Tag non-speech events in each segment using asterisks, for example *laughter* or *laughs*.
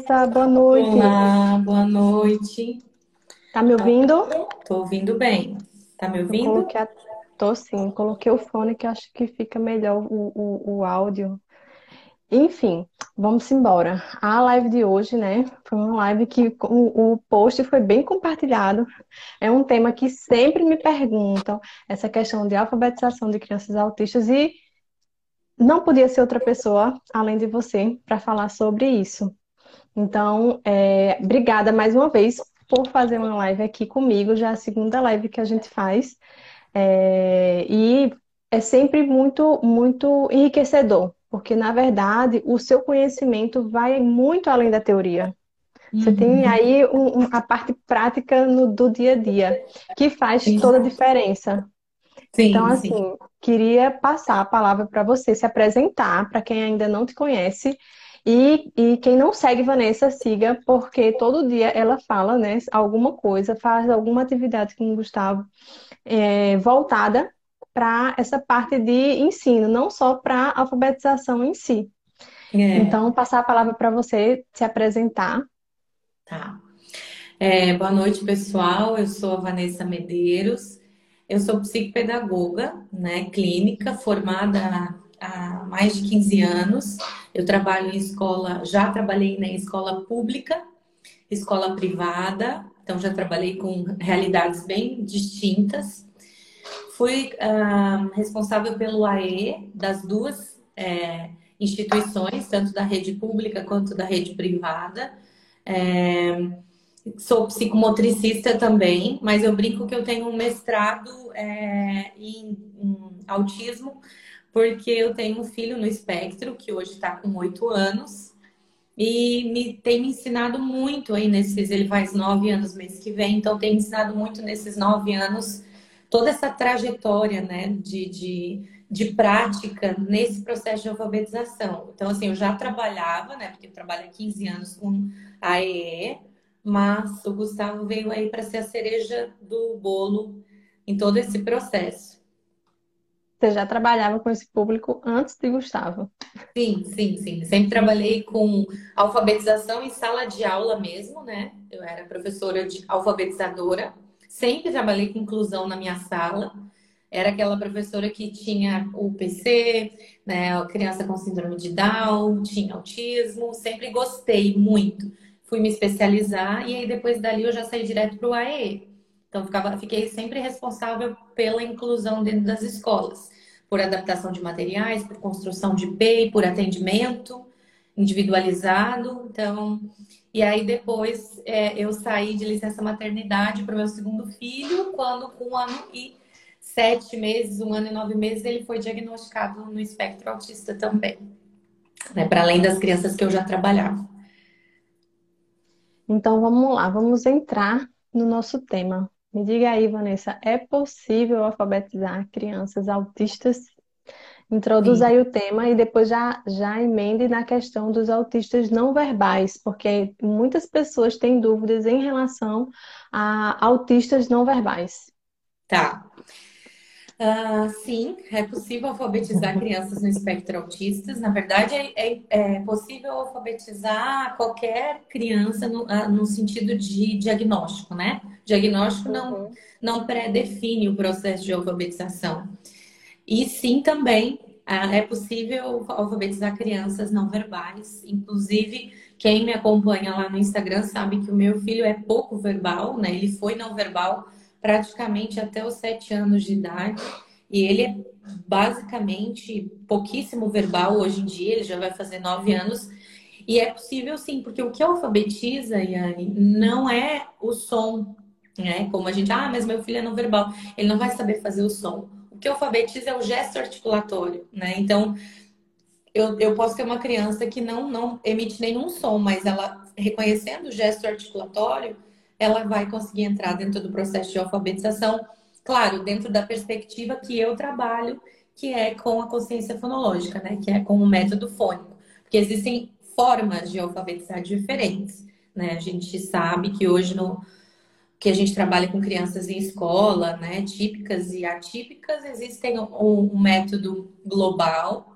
Vanessa. Boa noite. Olá, boa noite. Tá me ouvindo? Tô ouvindo bem. Tá me ouvindo? Eu coloquei a... Tô sim, coloquei o fone que acho que fica melhor o, o, o áudio. Enfim, vamos embora. A live de hoje, né, foi uma live que o, o post foi bem compartilhado. É um tema que sempre me perguntam, essa questão de alfabetização de crianças autistas e não podia ser outra pessoa além de você para falar sobre isso. Então, é, obrigada mais uma vez por fazer uma live aqui comigo, já é a segunda live que a gente faz. É, e é sempre muito, muito enriquecedor porque na verdade o seu conhecimento vai muito além da teoria. Você tem uhum. aí um, um, a parte prática no, do dia a dia, que faz sim. toda a diferença. Sim, então, assim, sim. queria passar a palavra para você se apresentar, para quem ainda não te conhece, e, e quem não segue Vanessa, siga, porque todo dia ela fala né, alguma coisa, faz alguma atividade com o Gustavo é, voltada para essa parte de ensino, não só para alfabetização em si. É. Então, passar a palavra para você se apresentar. Tá. É, boa noite, pessoal. Eu sou a Vanessa Medeiros. Eu sou psicopedagoga, né, clínica, formada há mais de 15 anos. Eu trabalho em escola, já trabalhei na escola pública, escola privada, então já trabalhei com realidades bem distintas. Fui uh, responsável pelo AE das duas é, instituições, tanto da rede pública quanto da rede privada. É, sou psicomotricista também, mas eu brinco que eu tenho um mestrado é, em, em, autismo, porque eu tenho um filho no espectro, que hoje está com oito anos, e me tem me ensinado muito aí nesses. Ele faz nove anos mês que vem, então tem me ensinado muito nesses nove anos toda essa trajetória né, de, de, de prática nesse processo de alfabetização. Então, assim, eu já trabalhava, né, porque eu trabalho há 15 anos com a EE, mas o Gustavo veio aí para ser a cereja do bolo em todo esse processo. Você já trabalhava com esse público antes de Gustavo? Sim, sim, sim. Sempre trabalhei com alfabetização em sala de aula mesmo, né? Eu era professora de alfabetizadora Sempre trabalhei com inclusão na minha sala. Era aquela professora que tinha o PC, né, a criança com síndrome de Down, tinha autismo. Sempre gostei muito. Fui me especializar e aí depois dali eu já saí direto para o AE. Então ficava, fiquei sempre responsável pela inclusão dentro das escolas, por adaptação de materiais, por construção de PEI, por atendimento individualizado. Então, e aí depois é, eu saí de licença maternidade para o meu segundo filho, quando com um ano e sete meses, um ano e nove meses, ele foi diagnosticado no espectro autista também. Né, para além das crianças que eu já trabalhava. Então vamos lá, vamos entrar no nosso tema. Me diga aí, Vanessa, é possível alfabetizar crianças autistas Introduz Sim. aí o tema e depois já, já emende na questão dos autistas não verbais, porque muitas pessoas têm dúvidas em relação a autistas não verbais. Tá. Uh, sim, é possível alfabetizar crianças no espectro autistas. Na verdade, é, é, é possível alfabetizar qualquer criança no, uh, no, sentido de diagnóstico, né? Diagnóstico não, uhum. não pré-define o processo de alfabetização. E sim, também ah, é possível alfabetizar crianças não verbais. Inclusive, quem me acompanha lá no Instagram sabe que o meu filho é pouco verbal, né? Ele foi não verbal praticamente até os sete anos de idade. E ele é basicamente pouquíssimo verbal hoje em dia, ele já vai fazer nove anos. E é possível sim, porque o que alfabetiza, Yane, não é o som, né? Como a gente, ah, mas meu filho é não verbal, ele não vai saber fazer o som que alfabetiza é o gesto articulatório, né? Então, eu, eu posso ter uma criança que não, não emite nenhum som, mas ela, reconhecendo o gesto articulatório, ela vai conseguir entrar dentro do processo de alfabetização, claro, dentro da perspectiva que eu trabalho, que é com a consciência fonológica, né? Que é com o método fônico. Porque existem formas de alfabetizar diferentes, né? A gente sabe que hoje no, que a gente trabalha com crianças em escola, né, típicas e atípicas, existem um, um método global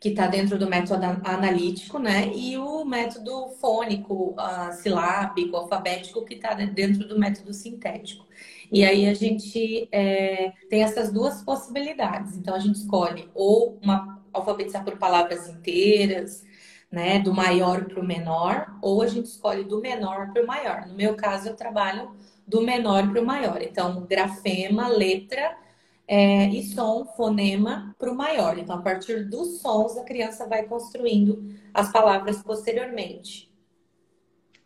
que está dentro do método analítico, né? E o método fônico, uh, silábico, alfabético, que está dentro do método sintético. E aí a gente é, tem essas duas possibilidades. Então a gente escolhe ou uma alfabetizar por palavras inteiras, né? Do maior para o menor, ou a gente escolhe do menor para o maior. No meu caso, eu trabalho do menor para o maior. Então, grafema, letra é, e som, fonema para o maior. Então, a partir dos sons, a criança vai construindo as palavras posteriormente.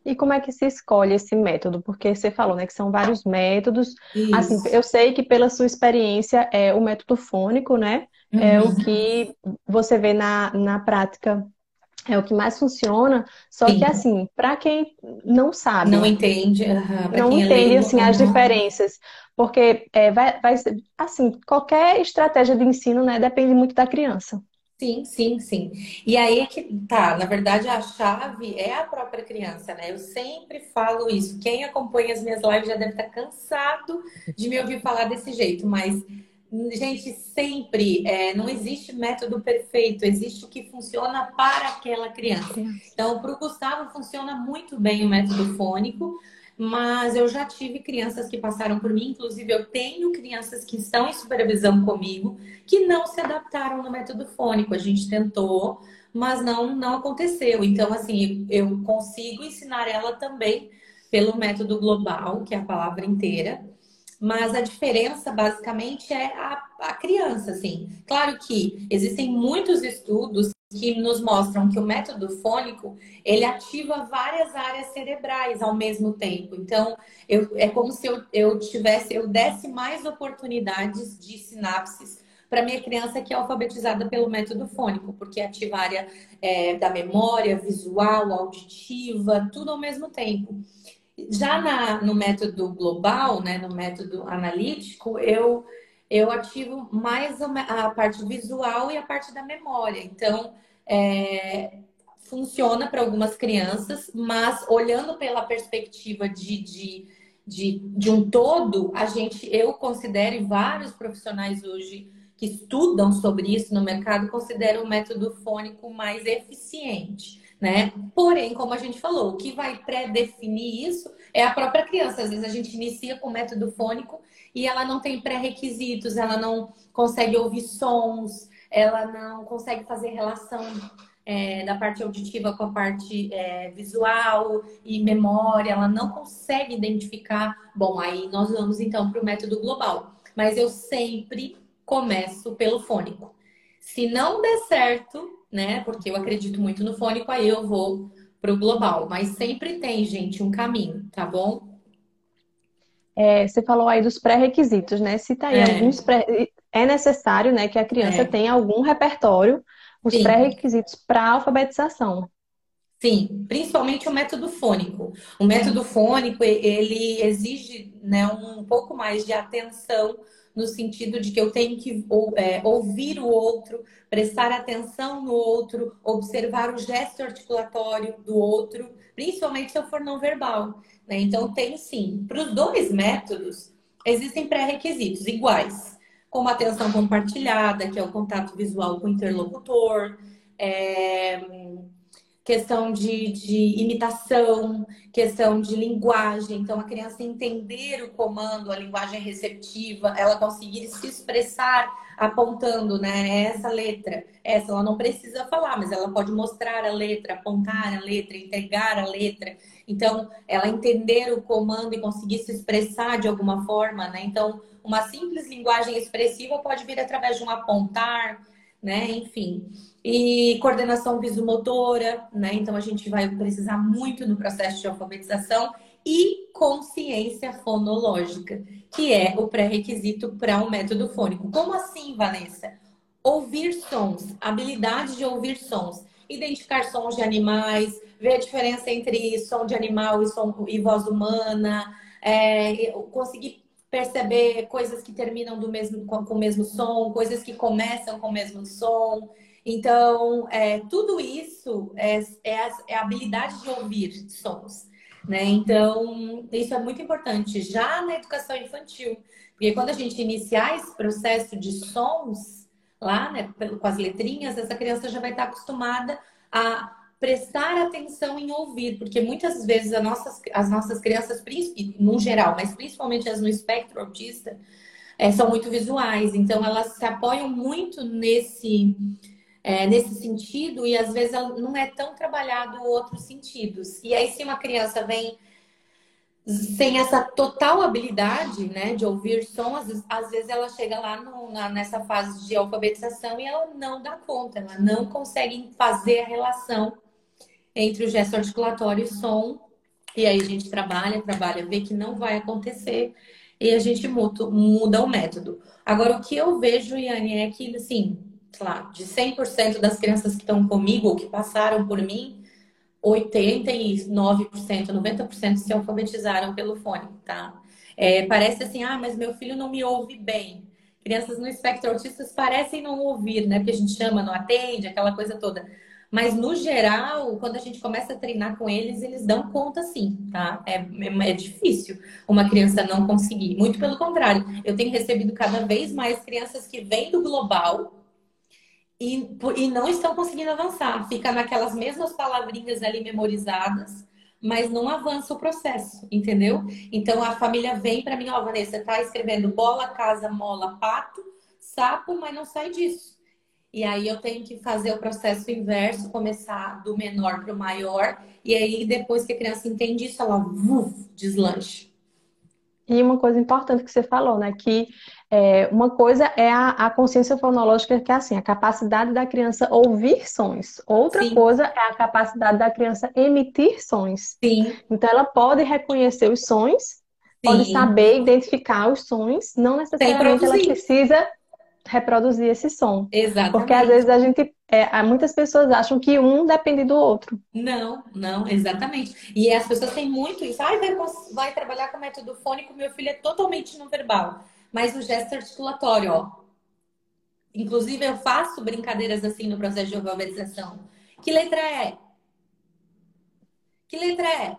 E como é que se escolhe esse método? Porque você falou, né, que são vários métodos. Isso. Assim, eu sei que pela sua experiência é o método fônico, né? Uhum. É o uhum. que você vê na, na prática é o que mais funciona, só Sim. que assim, para quem não sabe, não entende, não é entende assim as diferenças, porque é, vai, vai assim, qualquer estratégia de ensino, né, depende muito da criança. Sim, sim, sim. E aí é que tá, na verdade a chave é a própria criança, né? Eu sempre falo isso. Quem acompanha as minhas lives já deve estar cansado de me ouvir falar desse jeito, mas gente, sempre é, não existe método perfeito, existe o que funciona para aquela criança. Então, para o Gustavo funciona muito bem o método fônico, mas eu já tive crianças que passaram por mim, inclusive eu tenho crianças que estão em supervisão comigo que não se adaptaram no método fônico. A gente tentou, mas não não aconteceu. Então, assim, eu consigo ensinar ela também pelo método global, que é a palavra inteira mas a diferença basicamente é a, a criança, assim. Claro que existem muitos estudos que nos mostram que o método fônico ele ativa várias áreas cerebrais ao mesmo tempo. Então, eu, é como se eu, eu tivesse, eu desse mais oportunidades de sinapses para minha criança que é alfabetizada pelo método fônico, porque ativa a área é, da memória, visual, auditiva, tudo ao mesmo tempo. Já na, no método global, né, no método analítico, eu, eu ativo mais a, parte visual e a parte da memória. Então, é, funciona para algumas crianças, mas olhando pela perspectiva de, de, de, de um todo, a gente, eu considero, e vários profissionais hoje que estudam sobre isso no mercado, consideram o método fônico mais eficiente né? Porém, como a gente falou, o que vai pré-definir isso é a própria criança. Às vezes a gente inicia com método fônico e ela não tem pré-requisitos, ela não consegue ouvir sons, ela não consegue fazer relação é, da parte auditiva com a parte é, visual e memória, ela não consegue identificar. Bom, aí nós vamos então para o método global. Mas eu sempre começo pelo fônico. Se não der certo, né? Porque eu acredito muito no fônico, aí eu vou para o global. Mas sempre tem, gente, um caminho, tá bom? É, você falou aí dos pré-requisitos, né? Cita aí é. alguns pré... É necessário, né, que a criança é. tenha algum repertório, os pré-requisitos para alfabetização. Sim, principalmente o método fônico. O método fônico, ele exige né, um pouco mais de atenção no sentido de que eu tenho que é, ouvir o outro, prestar atenção no outro, observar o gesto articulatório do outro, principalmente se eu for não verbal. Né? Então, tem sim. Para os dois métodos, existem pré-requisitos iguais, como atenção compartilhada, que é o contato visual com o interlocutor, é, questão de, de imitação, questão de linguagem. Então, a criança entender o comando, a linguagem receptiva, ela conseguir se expressar apontando, né? Essa letra, essa ela não precisa falar, mas ela pode mostrar a letra, apontar a letra, entregar a letra. Então, ela entender o comando e conseguir se expressar de alguma forma, né? Então, uma simples linguagem expressiva pode vir através de um apontar, né? Enfim e coordenação visomotora, né? Então a gente vai precisar muito no processo de alfabetização e consciência fonológica, que é o pré-requisito para um método fônico. Como assim, Vanessa? Ouvir sons, habilidade de ouvir sons, identificar sons de animais, ver a diferença entre som de animal e, som, e voz humana, é, conseguir perceber coisas que terminam do mesmo, com, com o mesmo som, coisas que começam com o mesmo som. Então, é, tudo isso é, é, a, é, a, habilidade de ouvir sons. Né? Então, isso é muito importante já na educação infantil. Porque quando a gente iniciar esse processo de sons, lá, né, com as letrinhas, essa criança já vai estar acostumada a prestar atenção em ouvir, porque muitas vezes as nossas, as nossas crianças, no geral, mas principalmente as no espectro autista, é, são muito visuais, então elas se apoiam muito nesse, é, nesse sentido e às vezes não é tão trabalhado outros sentidos. E aí, se uma criança vem sem essa total habilidade né, de ouvir som, às vezes, às vezes ela chega lá no, na, nessa fase de alfabetização e ela não dá conta, ela não consegue fazer a relação entre o gesto articulatório e som. E aí a gente trabalha, trabalha, vê que não vai acontecer e a gente muda, muda o método. Agora, o que eu vejo, Yane, é que, assim, sei lá, de 100% das crianças que estão comigo ou que passaram por mim, 89%, 90% se alfabetizaram pelo fone, tá? É, parece assim, ah, mas meu filho não me ouve bem. Crianças no espectro autistas parecem não ouvir, né? Porque a gente chama, não atende, aquela coisa toda. Mas, no geral, quando a gente começa a treinar com eles, eles dão conta sim, tá? É, é, é difícil uma criança não conseguir. Muito pelo contrário, eu tenho recebido cada vez mais crianças que vêm do global e, e não estão conseguindo avançar. Fica naquelas mesmas palavrinhas ali memorizadas, mas não avança o processo, entendeu? Então a família vem para mim, ó, Vanessa, tá escrevendo bola, casa, mola, pato, sapo, mas não sai disso. E aí eu tenho que fazer o processo inverso, começar do menor para o maior. E aí, depois que a criança entende isso, ela uf, deslanche. E uma coisa importante que você falou, né? Que é, uma coisa é a, a, consciência fonológica, que é assim, a capacidade da criança ouvir sons. Outra Sim. coisa é a capacidade da criança emitir sons. Sim. Então, ela pode reconhecer os sons, Sim. pode saber identificar os sons, não necessariamente ela precisa reproduzir esse som. Exatamente. Porque às vezes a gente. É, muitas pessoas acham que um depende do outro. Não, não, exatamente. E as pessoas têm muito isso. Ai, vai, vai trabalhar com método fônico, meu filho é totalmente não verbal. Mas o gesto articulatório, ó. Inclusive, eu faço brincadeiras assim no processo de alfabetização. Que letra é? Que letra é?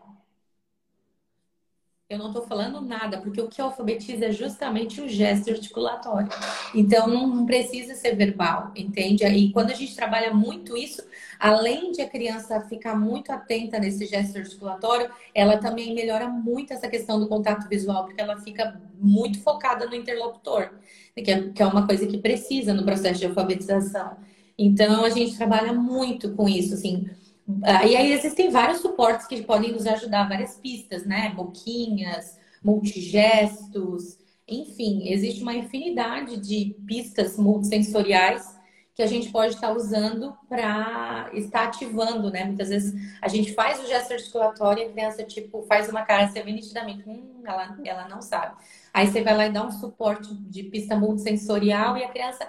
Eu não estou falando nada, porque o que alfabetiza é justamente o gesto articulatório. Então, não precisa ser verbal, entende? E quando a gente trabalha muito isso, além de a criança ficar muito atenta nesse gesto articulatório, ela também melhora muito essa questão do contato visual, porque ela fica muito focada no interlocutor, que é, é uma coisa que precisa no processo de alfabetização. Então, a gente trabalha muito com isso, assim e aí existem vários suportes que podem nos ajudar, várias pistas, né? Boquinhas, multigestos, enfim, existe uma infinidade de pistas multissensoriais que a gente pode estar usando para estar ativando, né? Muitas vezes a gente faz o gesto articulatório e a criança, tipo, faz uma cara, você vê nitidamente, hum, ela, ela não sabe. Aí você vai lá e dá um suporte de pista multissensorial e a criança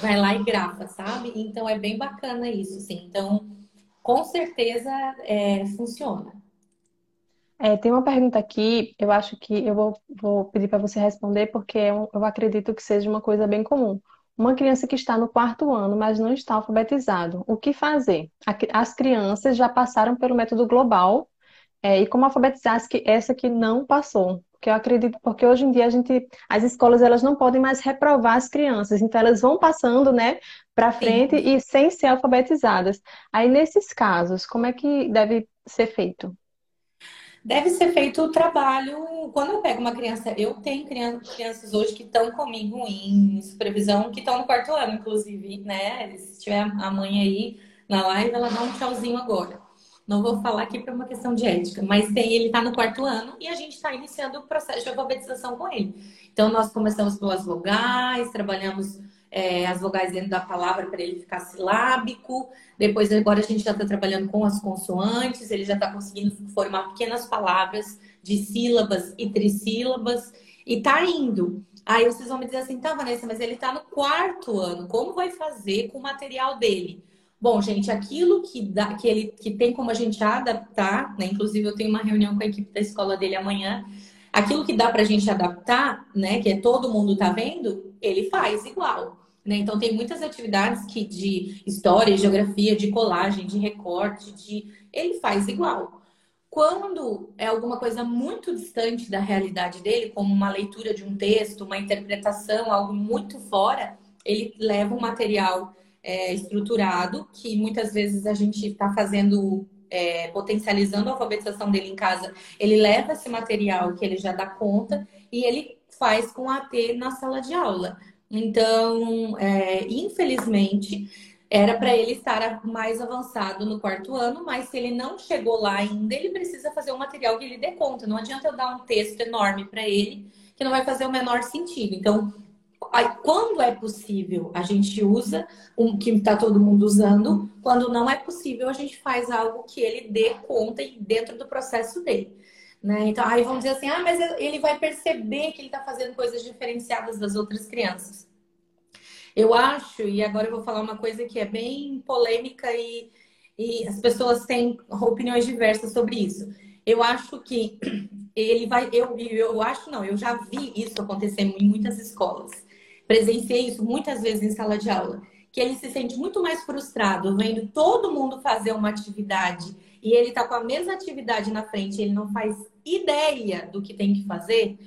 vai lá e grava, sabe? Então é bem bacana isso, sim. Então, com certeza é, funciona. É, tem uma pergunta aqui, eu acho que eu vou, vou pedir para você responder, porque eu, eu acredito que seja uma coisa bem comum. Uma criança que está no quarto ano, mas não está alfabetizado, o que fazer? As crianças já passaram pelo método global, é, e como alfabetizar essa que não passou? Porque eu acredito, porque hoje em dia a gente, as escolas elas não podem mais reprovar as crianças, então elas vão passando, né, para frente Sim. e sem ser alfabetizadas. Aí nesses casos, como é que deve ser feito? Deve ser feito o trabalho. Quando eu pego uma criança, eu tenho crianças hoje que estão comigo em supervisão, que estão no quarto ano, inclusive, né? Se tiver a mãe aí na live, ela dá um tchauzinho agora. Não vou falar aqui para uma questão de ética, mas tem, ele está no quarto ano e a gente está iniciando o processo de alfabetização com ele. Então, nós começamos pelas vogais, trabalhamos é, as vogais dentro da palavra para ele ficar silábico. Depois, agora a gente já está trabalhando com as consoantes, ele já está conseguindo formar pequenas palavras de sílabas e trissílabas e está indo. Aí vocês vão me dizer assim, tá, Vanessa, mas ele está no quarto ano, como vai fazer com o material dele? Bom, gente, aquilo que, dá, que ele que tem como a gente adaptar, né? Inclusive, eu tenho uma reunião com a equipe da escola dele amanhã. Aquilo que dá para a gente adaptar, né? Que é todo mundo tá vendo, ele faz igual. Né? Então, tem muitas atividades que de história, geografia, de colagem, de recorte, de ele faz igual. Quando é alguma coisa muito distante da realidade dele, como uma leitura de um texto, uma interpretação, algo muito fora, ele leva um material é, estruturado, que muitas vezes a gente está fazendo, é, potencializando a alfabetização dele em casa. Ele leva esse material que ele já dá conta e ele faz com a T na sala de aula. Então, é, infelizmente, era para ele estar mais avançado no quarto ano, mas se ele não chegou lá ainda, ele precisa fazer um material que ele dê conta. Não adianta eu dar um texto enorme para ele, que não vai fazer o menor sentido. Então, quando é possível, a gente usa um que está todo mundo usando. Quando não é possível, a gente faz algo que ele dê conta e dentro do processo dele. Né? Então, aí vamos dizer assim, ah, mas ele vai perceber que ele está fazendo coisas diferenciadas das outras crianças. Eu acho, e agora eu vou falar uma coisa que é bem polêmica e, e as pessoas têm opiniões diversas sobre isso. Eu acho que *clears throat* ele vai, eu, eu acho não, eu já vi isso acontecer em muitas escolas. Presenciei isso muitas vezes em sala de aula, que ele se sente muito mais frustrado vendo todo mundo fazer uma atividade e ele está com a mesma atividade na frente, ele não faz ideia do que tem que fazer,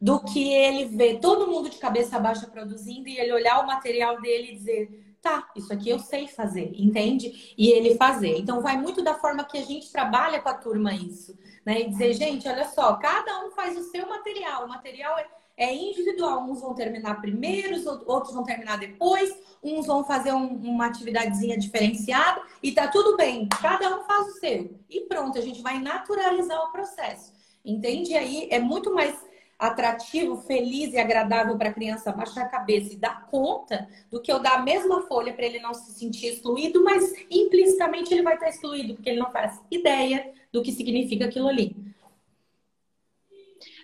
do que ele ver todo mundo de cabeça baixa produzindo e ele olhar o material dele e dizer, tá, isso aqui eu sei fazer, entende? E ele fazer. Então vai muito da forma que a gente trabalha com a turma isso, né? E dizer, gente, olha só, cada um faz o seu material, o material é, é individual, uns vão terminar primeiro, outros vão terminar depois, uns vão fazer um, uma atividadezinha diferenciada e tá tudo bem, cada um faz o seu. E pronto, a gente vai naturalizar o processo. Entende? Aí é muito mais atrativo, feliz e agradável para a criança baixar a cabeça e dar conta do que eu dar a mesma folha para ele não se sentir excluído, mas implicitamente ele vai estar excluído, porque ele não faz ideia do que significa aquilo ali.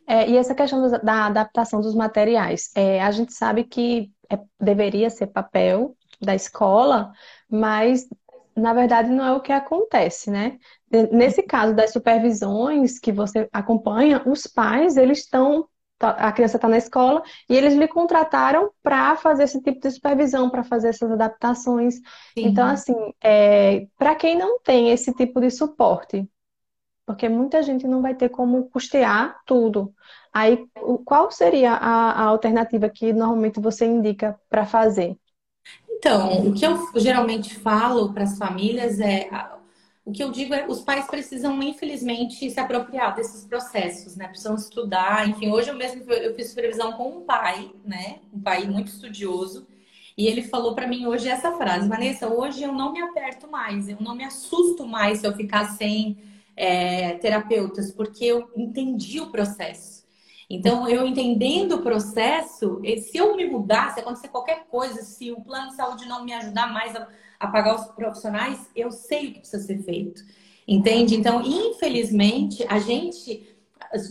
É, e essa questão da adaptação dos materiais, é, a gente sabe que é, deveria ser papel da escola, mas na verdade não é o que acontece, né? Nesse caso das supervisões que você acompanha, os pais, eles estão, tá, a criança está na escola e eles lhe contrataram para fazer esse tipo de supervisão, para fazer essas adaptações. Sim. Então, assim, é, para quem não tem esse tipo de suporte, porque muita gente não vai ter como custear tudo. Aí, qual seria a, a alternativa que normalmente você indica para fazer? Então, o que eu geralmente falo para as famílias é o que eu digo é os pais precisam, infelizmente, se apropriar desses processos, né? Precisam estudar. Enfim, hoje eu mesmo eu fiz supervisão com um pai, né? Um pai muito estudioso. E ele falou para mim hoje essa frase: Vanessa, hoje eu não me aperto mais, eu não me assusto mais se eu ficar sem é, terapeutas, porque eu entendi o processo. Então, eu entendendo o processo, se eu me mudar, se acontecer qualquer coisa, se o plano de saúde não me ajudar mais a a pagar os profissionais, eu sei o que precisa ser feito. Entende? Então, infelizmente, a gente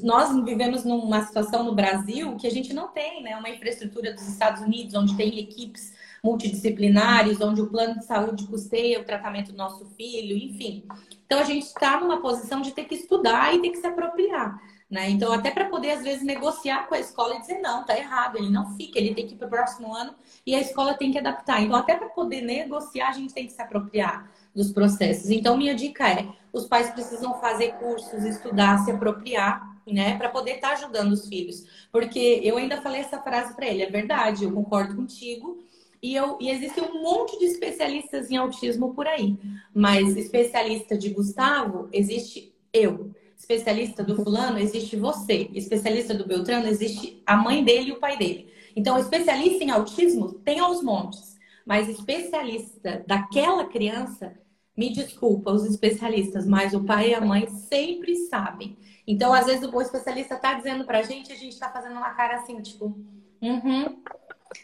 nós vivemos numa situação no Brasil que a gente não tem, né? Uma infraestrutura dos Estados Unidos, onde tem equipes multidisciplinares, onde o plano de saúde custeia o tratamento do nosso filho, enfim. Então a gente está numa posição de ter que estudar e ter que se apropriar. Né? Então, até para poder, às vezes, negociar com a escola e dizer, não, tá errado, ele não fica, ele tem que ir para o próximo ano e a escola tem que adaptar. Então, até para poder negociar, a gente tem que se apropriar dos processos. Então, minha dica é: os pais precisam fazer cursos, estudar, se apropriar, né, para poder estar tá ajudando os filhos. Porque eu ainda falei essa frase para ele, é verdade, eu concordo contigo. E, eu, e existe um monte de especialistas em autismo por aí. Mas especialista de Gustavo, existe eu especialista do fulano, existe você. Especialista do Beltrano, existe a mãe dele e o pai dele. Então, especialista em autismo tem aos montes. Mas especialista daquela criança, me desculpa, os especialistas, mas o pai e a mãe sempre sabem. Então, às vezes, o especialista tá dizendo pra gente, a gente tá fazendo uma cara assim, tipo, uhum.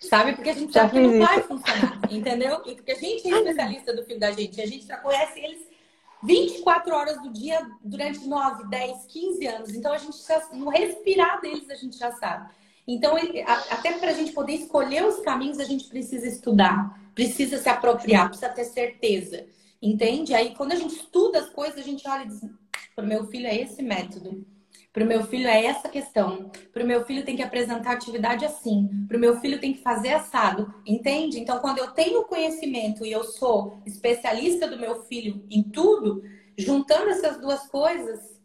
Sabe? Porque a gente sabe que não vai funcionar, entendeu? E porque a gente é especialista do filho da gente, a gente já conhece eles 24 horas do dia durante 9, 10, 15 anos. Então a gente já, no respirar deles a gente já sabe. Então, até para a gente poder escolher os caminhos, a gente precisa estudar, precisa se apropriar, precisa ter certeza. Entende? Aí quando a gente estuda as coisas, a gente olha e diz: para meu filho é esse método. Para o meu filho é essa questão. Para o meu filho tem que apresentar atividade assim. Para o meu filho tem que fazer assado. Entende? Então, quando eu tenho conhecimento e eu sou especialista do meu filho em tudo, juntando essas duas coisas,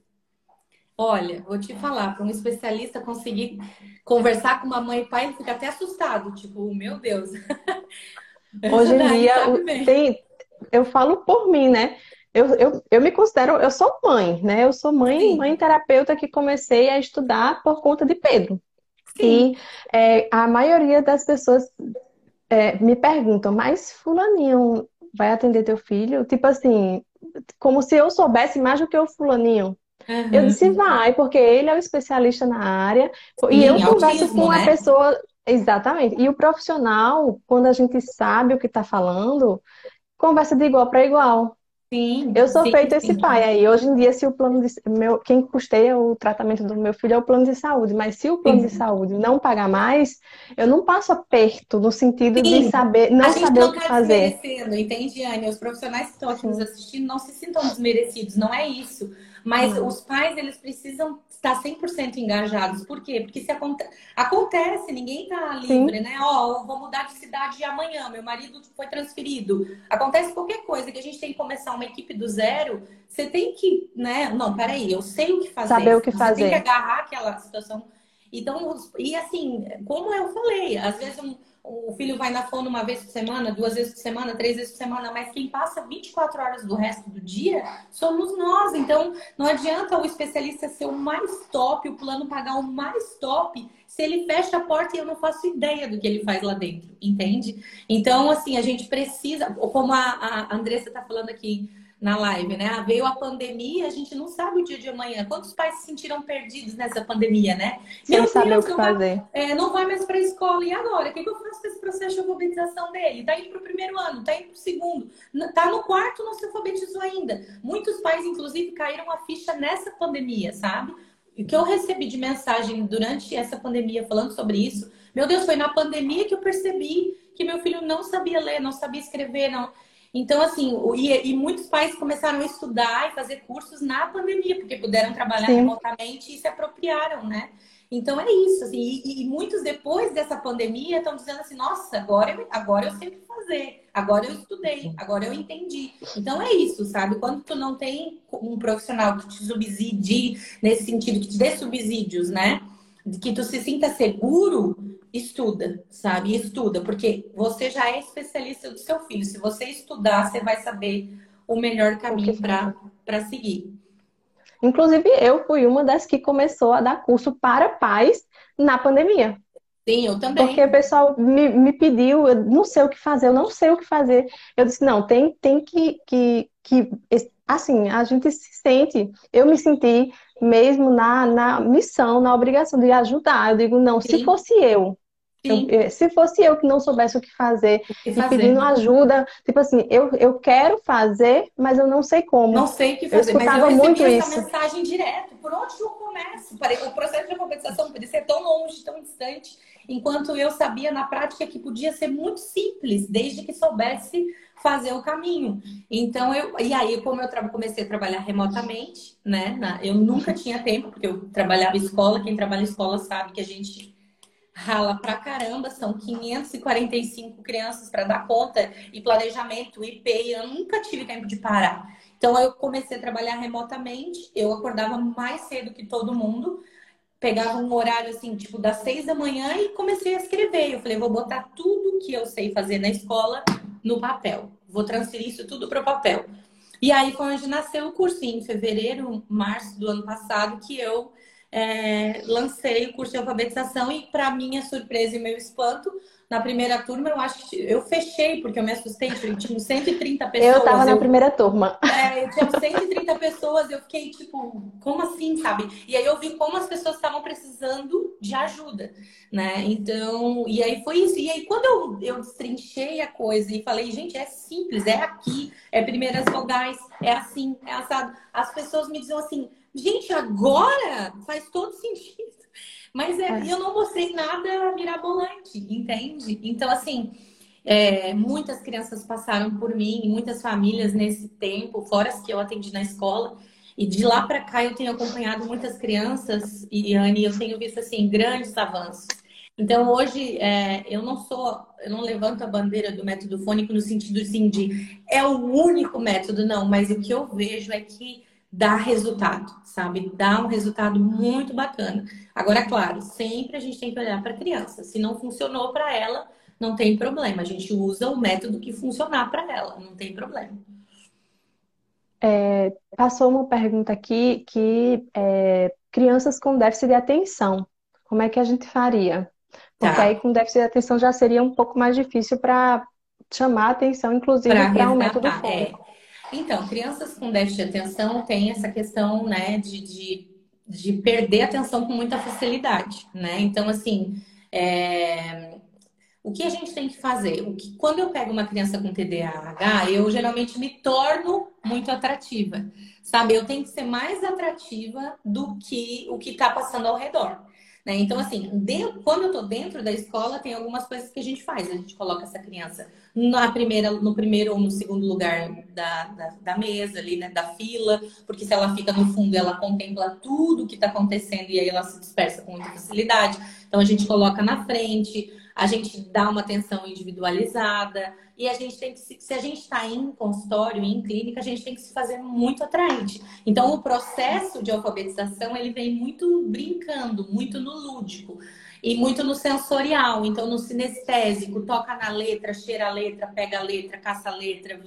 Olha, vou te falar, para um especialista conseguir conversar com uma mãe e pai, ele fica até assustado, tipo, meu Deus. *laughs* Hoje em dia, tem, eu falo por mim, né? Eu, eu, eu me considero, eu sou mãe, né? Eu sou mãe, Sim. mãe terapeuta que comecei a estudar por conta de Pedro. Sim. E é, a maioria das pessoas é, me perguntam, mas fulaninho vai atender teu filho? Tipo assim, como se eu soubesse mais do que o fulaninho. Uhum. Eu disse, vai, porque ele é o especialista na área. Sim, e eu converso com né? a pessoa. Exatamente. E o profissional, quando a gente sabe o que está falando, conversa de igual para igual. Sim, eu sou sim, feito esse pai aí. Hoje em dia, se o plano de meu, quem custeia o tratamento do meu filho é o plano de saúde, mas se o plano sim. de saúde não pagar mais, eu não passo aperto no sentido de saber, não saber não o que tá fazer. Entende, Anne? Os profissionais que estão aqui nos assistindo não se sintam desmerecidos, não é isso. Mas uhum. os pais, eles precisam estar 100% engajados. Por quê? Porque se aconte... acontece, ninguém tá livre, Sim. né? Ó, oh, vou mudar de cidade amanhã, meu marido foi transferido. Acontece qualquer coisa que a gente tem que começar uma equipe do zero, você tem que, né? Não, peraí, eu sei o que fazer. Saber o que fazer. Você tem que agarrar aquela situação. Então, e assim, como eu falei, às vezes um o filho vai na fono uma vez por semana, duas vezes por semana, três vezes por semana, mas quem passa 24 horas do resto do dia somos nós. Então, não adianta o especialista ser o mais top, o plano pagar o mais top, se ele fecha a porta e eu não faço ideia do que ele faz lá dentro, entende? Então, assim, a gente precisa, como a, a Andressa está falando aqui, na live, né? Veio a pandemia, a gente não sabe o dia de amanhã. Quantos pais se sentiram perdidos nessa pandemia, né? Sem Meu saber Deus, o que fazer. Vai, é, não vai mais para a escola. E agora? O que, eu faço com esse processo de alfabetização dele? Tá indo para o primeiro ano, tá indo para o segundo, tá no quarto, não se alfabetizou ainda. Muitos pais, inclusive, caíram a ficha nessa pandemia, sabe? O que eu recebi de mensagem durante essa pandemia falando sobre isso, meu Deus, foi na pandemia que eu percebi que meu filho não sabia ler, não sabia escrever, não. Então, assim, e, e, muitos pais começaram a estudar e fazer cursos na pandemia, porque puderam trabalhar Sim. remotamente e se apropriaram, né? Então é isso, assim, e, e muitos depois dessa pandemia estão dizendo assim, nossa, agora eu, agora eu sei o que fazer, agora eu estudei, agora eu entendi. Então é isso, sabe? Quando tu não tem um profissional que te subsidie nesse sentido, que te dê subsídios, né? Que tu se sinta seguro, estuda, sabe? Estuda, porque você já é especialista do seu filho. Se você estudar, você vai saber o melhor caminho para seguir. Inclusive, eu fui uma das que começou a dar curso para pais na pandemia. Sim, eu também. Porque o pessoal me, me pediu, eu não sei o que fazer, eu não sei o que fazer. Eu disse, não, tem, tem que, que, que. Assim, a gente se sente, eu me senti mesmo na, na missão, na obrigação de ajudar. Eu digo, não, Sim. se fosse eu, eu, eh, se fosse eu que não soubesse o que fazer o que e pedindo ajuda, tipo assim, eu, eu quero fazer, mas eu não sei como. Não sei o que fazer, eu mas eu muito essa isso. mensagem direto. Por onde eu começo? O processo de alfabetização podia ser tão longe, tão distante, enquanto eu sabia na prática que podia ser muito simples, desde que soubesse fazer o caminho. Então eu e aí como eu comecei a trabalhar remotamente, né? eu nunca tinha tempo porque eu trabalhava escola. Quem trabalha escola sabe que a gente rala pra caramba, são 545 crianças para dar conta e planejamento, IP, eu nunca tive tempo de parar. Então eu comecei a trabalhar remotamente, eu acordava mais cedo que todo mundo, pegava um horário assim, tipo das seis da manhã e comecei a escrever. Eu falei, vou botar tudo que eu sei fazer na escola no papel, vou transferir isso tudo para o papel. E aí foi onde nasceu o cursinho, em fevereiro, março do ano passado, que eu é, lancei o curso de alfabetização e, para minha surpresa e meu espanto, na primeira turma eu acho que eu fechei, porque eu me assustei, tinha 130 pessoas. Eu estava na primeira turma. É, eu tinha 130 pessoas, eu fiquei tipo, como assim, sabe? E aí eu vi como as pessoas estavam precisando de ajuda, né? Então, e aí foi isso. E aí quando eu, eu destrinchei a coisa e falei, gente, é simples, é aqui, é primeiras vogais, é assim, é assado. As pessoas me diziam assim, Gente, agora faz todo sentido. Mas é, eu não mostrei nada mirabolante, entende? Então, assim, é, muitas crianças passaram por mim, muitas famílias nesse tempo, fora as que eu atendi na escola. E de lá para cá eu tenho acompanhado muitas crianças, e Anne, eu tenho visto assim grandes avanços. Então hoje é, eu não sou, eu não levanto a bandeira do método fônico no sentido assim, de é o único método, não, mas o que eu vejo é que dá resultado, sabe? Dá um resultado muito bacana. Agora, claro, sempre a gente tem que olhar para a criança. Se não funcionou para ela, não tem problema. A gente usa o método que funcionar para ela, não tem problema. É, passou uma pergunta aqui que é, crianças com déficit de atenção, como é que a gente faria? Porque tá. aí com déficit de atenção já seria um pouco mais difícil para chamar a atenção, inclusive para um método fônico. Então, crianças com déficit de atenção têm essa questão, né, de, de, de perder atenção com muita facilidade, né? Então, assim, é... o que a gente tem que fazer? O que, quando eu pego uma criança com TDAH, eu geralmente me torno muito atrativa, sabe? Eu tenho que ser mais atrativa do que o que está passando ao redor. Né? Então, assim, dentro, quando eu estou dentro da escola, tem algumas coisas que a gente faz. A gente coloca essa criança na primeira, no primeiro ou no segundo lugar da, da, da mesa, ali, né? da fila, porque se ela fica no fundo, ela contempla tudo o que está acontecendo e aí ela se dispersa com muita facilidade. Então, a gente coloca na frente, a gente dá uma atenção individualizada. E a gente tem que, se, se a gente está em consultório, em clínica, a gente tem que se fazer muito atraente. Então, o processo de alfabetização, ele vem muito brincando, muito no lúdico e muito no sensorial. Então, no sinestésico, toca na letra, cheira a letra, pega a letra, caça a letra.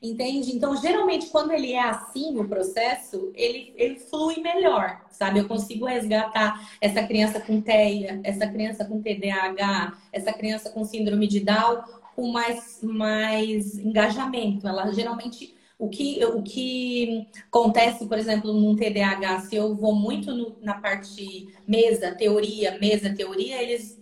Entende? Então, geralmente, quando ele é assim, o processo, ele, ele flui melhor, sabe? Eu consigo resgatar essa criança com TEA, essa criança com TDAH, essa criança com síndrome de Down com mais, mais engajamento. Ela geralmente. O que, o que acontece, por exemplo, num TDAH, se eu vou muito no, na parte mesa, teoria, mesa, teoria, eles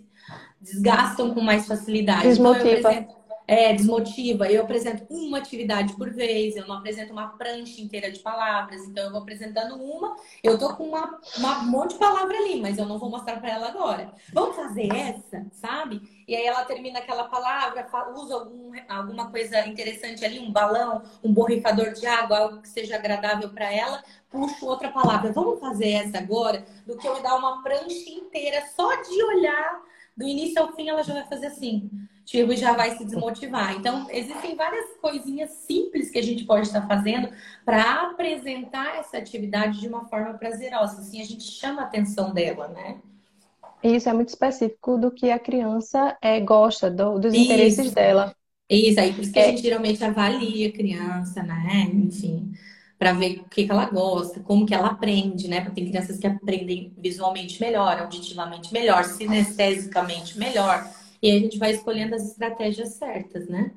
desgastam com mais facilidade. Desmotiva. Então, é, desmotiva. Eu apresento uma atividade por vez, eu não apresento uma prancha inteira de palavras. Então, eu vou apresentando uma, eu tô com uma, uma um monte de palavra ali, mas eu não vou mostrar para ela agora. Vamos fazer essa, sabe? E aí ela termina aquela palavra, usa algum, alguma coisa interessante ali, um balão, um borrifador de água, algo que seja agradável para ela, puxo outra palavra. Vamos fazer essa agora, do que eu dar uma prancha inteira só de olhar do início ao fim, ela já vai fazer assim tipo, já vai se desmotivar. Então, existem várias coisinhas simples que a gente pode estar fazendo para apresentar essa atividade de uma forma prazerosa. Assim, a gente chama a atenção dela, né? Isso é muito específico do que a criança é, gosta, do, dos isso. interesses dela. Isso aí, por isso que é. a gente geralmente avalia a criança, né? Enfim, para ver o que, que ela gosta, como que ela aprende, né? Porque tem crianças que aprendem visualmente melhor, auditivamente melhor, sinestesicamente melhor. E a gente vai escolhendo as estratégias certas, né?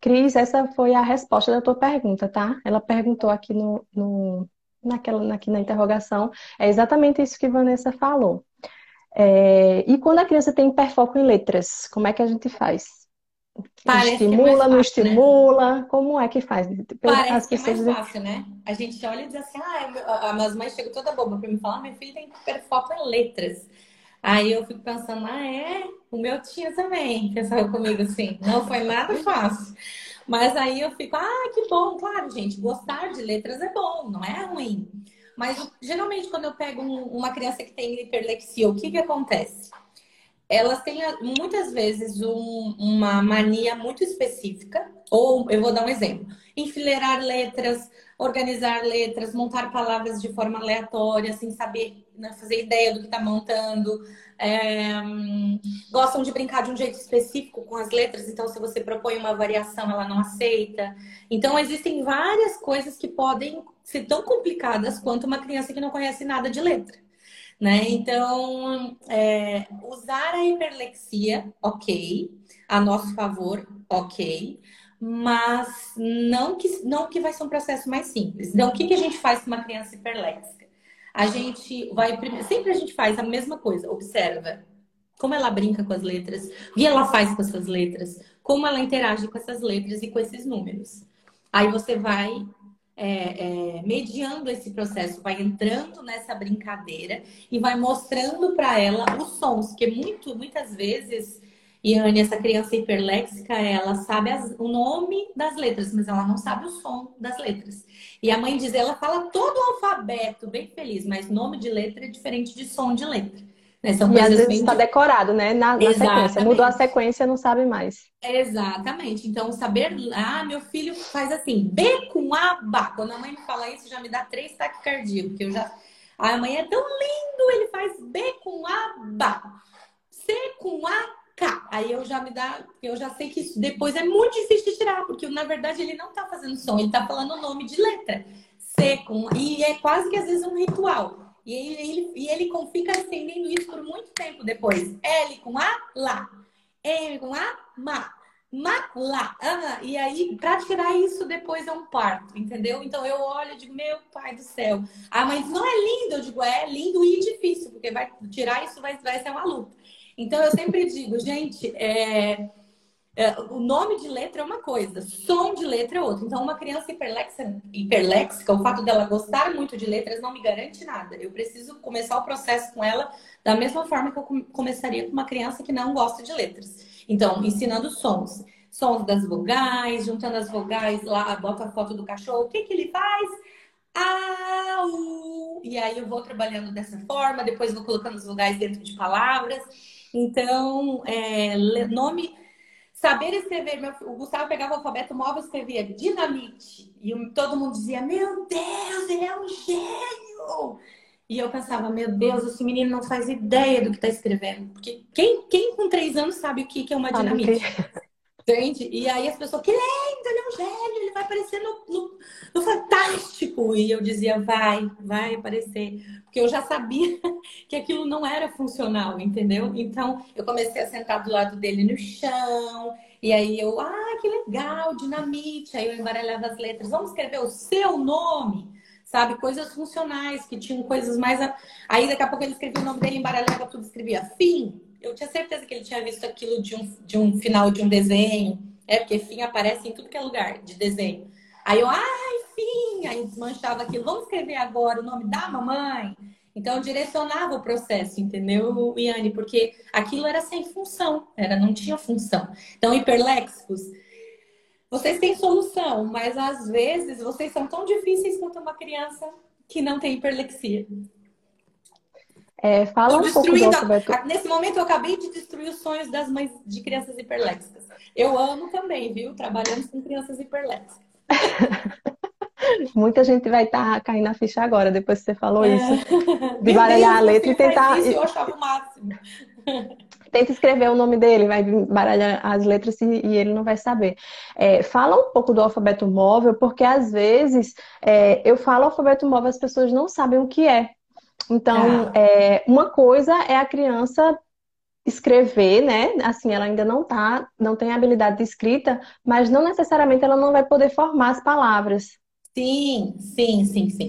Cris, essa foi a resposta da tua pergunta, tá? Ela perguntou aqui no, no naquela, aqui na interrogação. É exatamente isso que Vanessa falou. É, e quando a criança tem hiperfoco em letras, como é que a gente faz? Parece estimula, é não né? estimula? Né? Como é que faz? Parece As pessoas que é mais fácil, né? A gente olha e diz assim, ah, as mães chegam toda boba para me falar, ah, meu filho tem hiperfoco em letras. Aí eu fico pensando, ah, é? O meu tinha também, pensava comigo assim, não foi nada fácil. Mas aí eu fico, ah, que bom, claro, gente, gostar de letras é bom, não é ruim. Mas geralmente quando eu pego um, uma criança que tem hiperlexia, o que que acontece? Elas têm muitas vezes um, uma mania muito específica, ou eu vou dar um exemplo: enfileirar letras, organizar letras, montar palavras de forma aleatória, sem saber né, fazer ideia do que está montando. É, gostam de brincar de um jeito específico com as letras, então se você propõe uma variação, ela não aceita. Então existem várias coisas que podem ser tão complicadas quanto uma criança que não conhece nada de letra. Né? Então, é, usar a hiperlexia, ok, a nosso favor, ok, mas não que, não que vai ser um processo mais simples. Então, o que, que a gente faz com uma criança hiperléxica? A gente vai. Sempre a gente faz a mesma coisa, observa como ela brinca com as letras, o que ela faz com essas letras, como ela interage com essas letras e com esses números. Aí você vai é, é, mediando esse processo, vai entrando nessa brincadeira e vai mostrando para ela os sons, porque muito, muitas vezes e Anne, essa criança hiperléxica, ela sabe as, o nome das letras, mas ela não sabe o som das letras. E a mãe diz, ela fala todo o alfabeto, bem feliz, mas nome de letra é diferente de som de letra. Né? São e às vezes está bem... decorado, né? Na, na sequência. Mudou a sequência, não sabe mais. Exatamente. Então, saber. Ah, meu filho faz assim, B com A, Bá. Quando a mãe me fala isso, já me dá três taquicardíacos, porque eu já. A mãe é tão lindo, ele faz B com A, Bá. C com A, K. Aí eu já me dá. Eu já sei que isso depois é muito difícil de tirar, porque na verdade ele não tá fazendo som, ele tá falando o nome de letra. C com. E é quase que às vezes um ritual. E ele, e ele fica estendendo isso por muito tempo depois. L com A, lá. M com A, má. Má, lá. Ah, e aí, pra tirar isso depois é um parto, entendeu? Então eu olho e digo, meu pai do céu. Ah, mas não é lindo? Eu digo, é lindo e difícil, porque vai tirar isso vai, vai ser uma luta. Então eu sempre digo, gente, é, é, o nome de letra é uma coisa, som de letra é outra. Então, uma criança hiperléxica, hiperléxica, o fato dela gostar muito de letras não me garante nada. Eu preciso começar o processo com ela da mesma forma que eu começaria com uma criança que não gosta de letras. Então, ensinando sons. Sons das vogais, juntando as vogais lá, bota a foto do cachorro. O que, que ele faz? Au! E aí eu vou trabalhando dessa forma, depois vou colocando as vogais dentro de palavras. Então, é, nome Saber escrever, meu, o Gustavo pegava o alfabeto móvel e escrevia dinamite. E todo mundo dizia: Meu Deus, ele é um gênio! E eu pensava: Meu Deus, esse menino não faz ideia do que está escrevendo. Porque quem, quem com três anos sabe o que, que é uma dinamite? Entende? E aí as pessoas, que lindo, ele é um gênio, ele vai aparecer no, no, no, Fantástico. E eu dizia, vai, vai aparecer. Porque eu já sabia *laughs* que aquilo não era funcional, entendeu? Então eu comecei a sentar do lado dele no chão. E aí eu, ah, que legal, dinamite. Aí eu embaralhava as letras, vamos escrever o seu nome sabe? Coisas funcionais, que tinham coisas mais. Aí daqui a pouco ele escrevia o nome dele, embaralhava tudo, escrevia fim, eu tinha certeza que ele tinha visto aquilo de um, de um final de um desenho. É, porque fim aparece em tudo que é lugar de desenho. Aí eu, ai, fim! Aí desmanchava aquilo. Vamos escrever agora o nome da mamãe? Então eu direcionava o processo, entendeu, Iane? Porque aquilo era sem função, era, não tinha função. Então, hiperléxicos, vocês têm solução, mas às vezes vocês são tão difíceis quanto uma criança que não tem hiperlexia. É, fala um pouco do alfabeto. Nesse momento eu acabei de destruir os sonhos das mães de crianças hiperléxicas. Eu amo também, viu? Trabalhando com crianças hiperléxicas. *laughs* Muita gente vai estar tá caindo na ficha agora, depois que você falou é. isso. *laughs* De baralhar a letra e tentar. Isso, eu achava o máximo. *laughs* Tenta escrever o nome dele, vai baralhar as letras e, e ele não vai saber. É, fala um pouco do alfabeto móvel, porque às vezes é, eu falo alfabeto móvel, as pessoas não sabem o que é. Então, é, uma coisa é a criança escrever, né? Assim, ela ainda não tá, não tem habilidade de escrita, mas não necessariamente ela não vai poder formar as palavras. Sim, sim, sim, sim.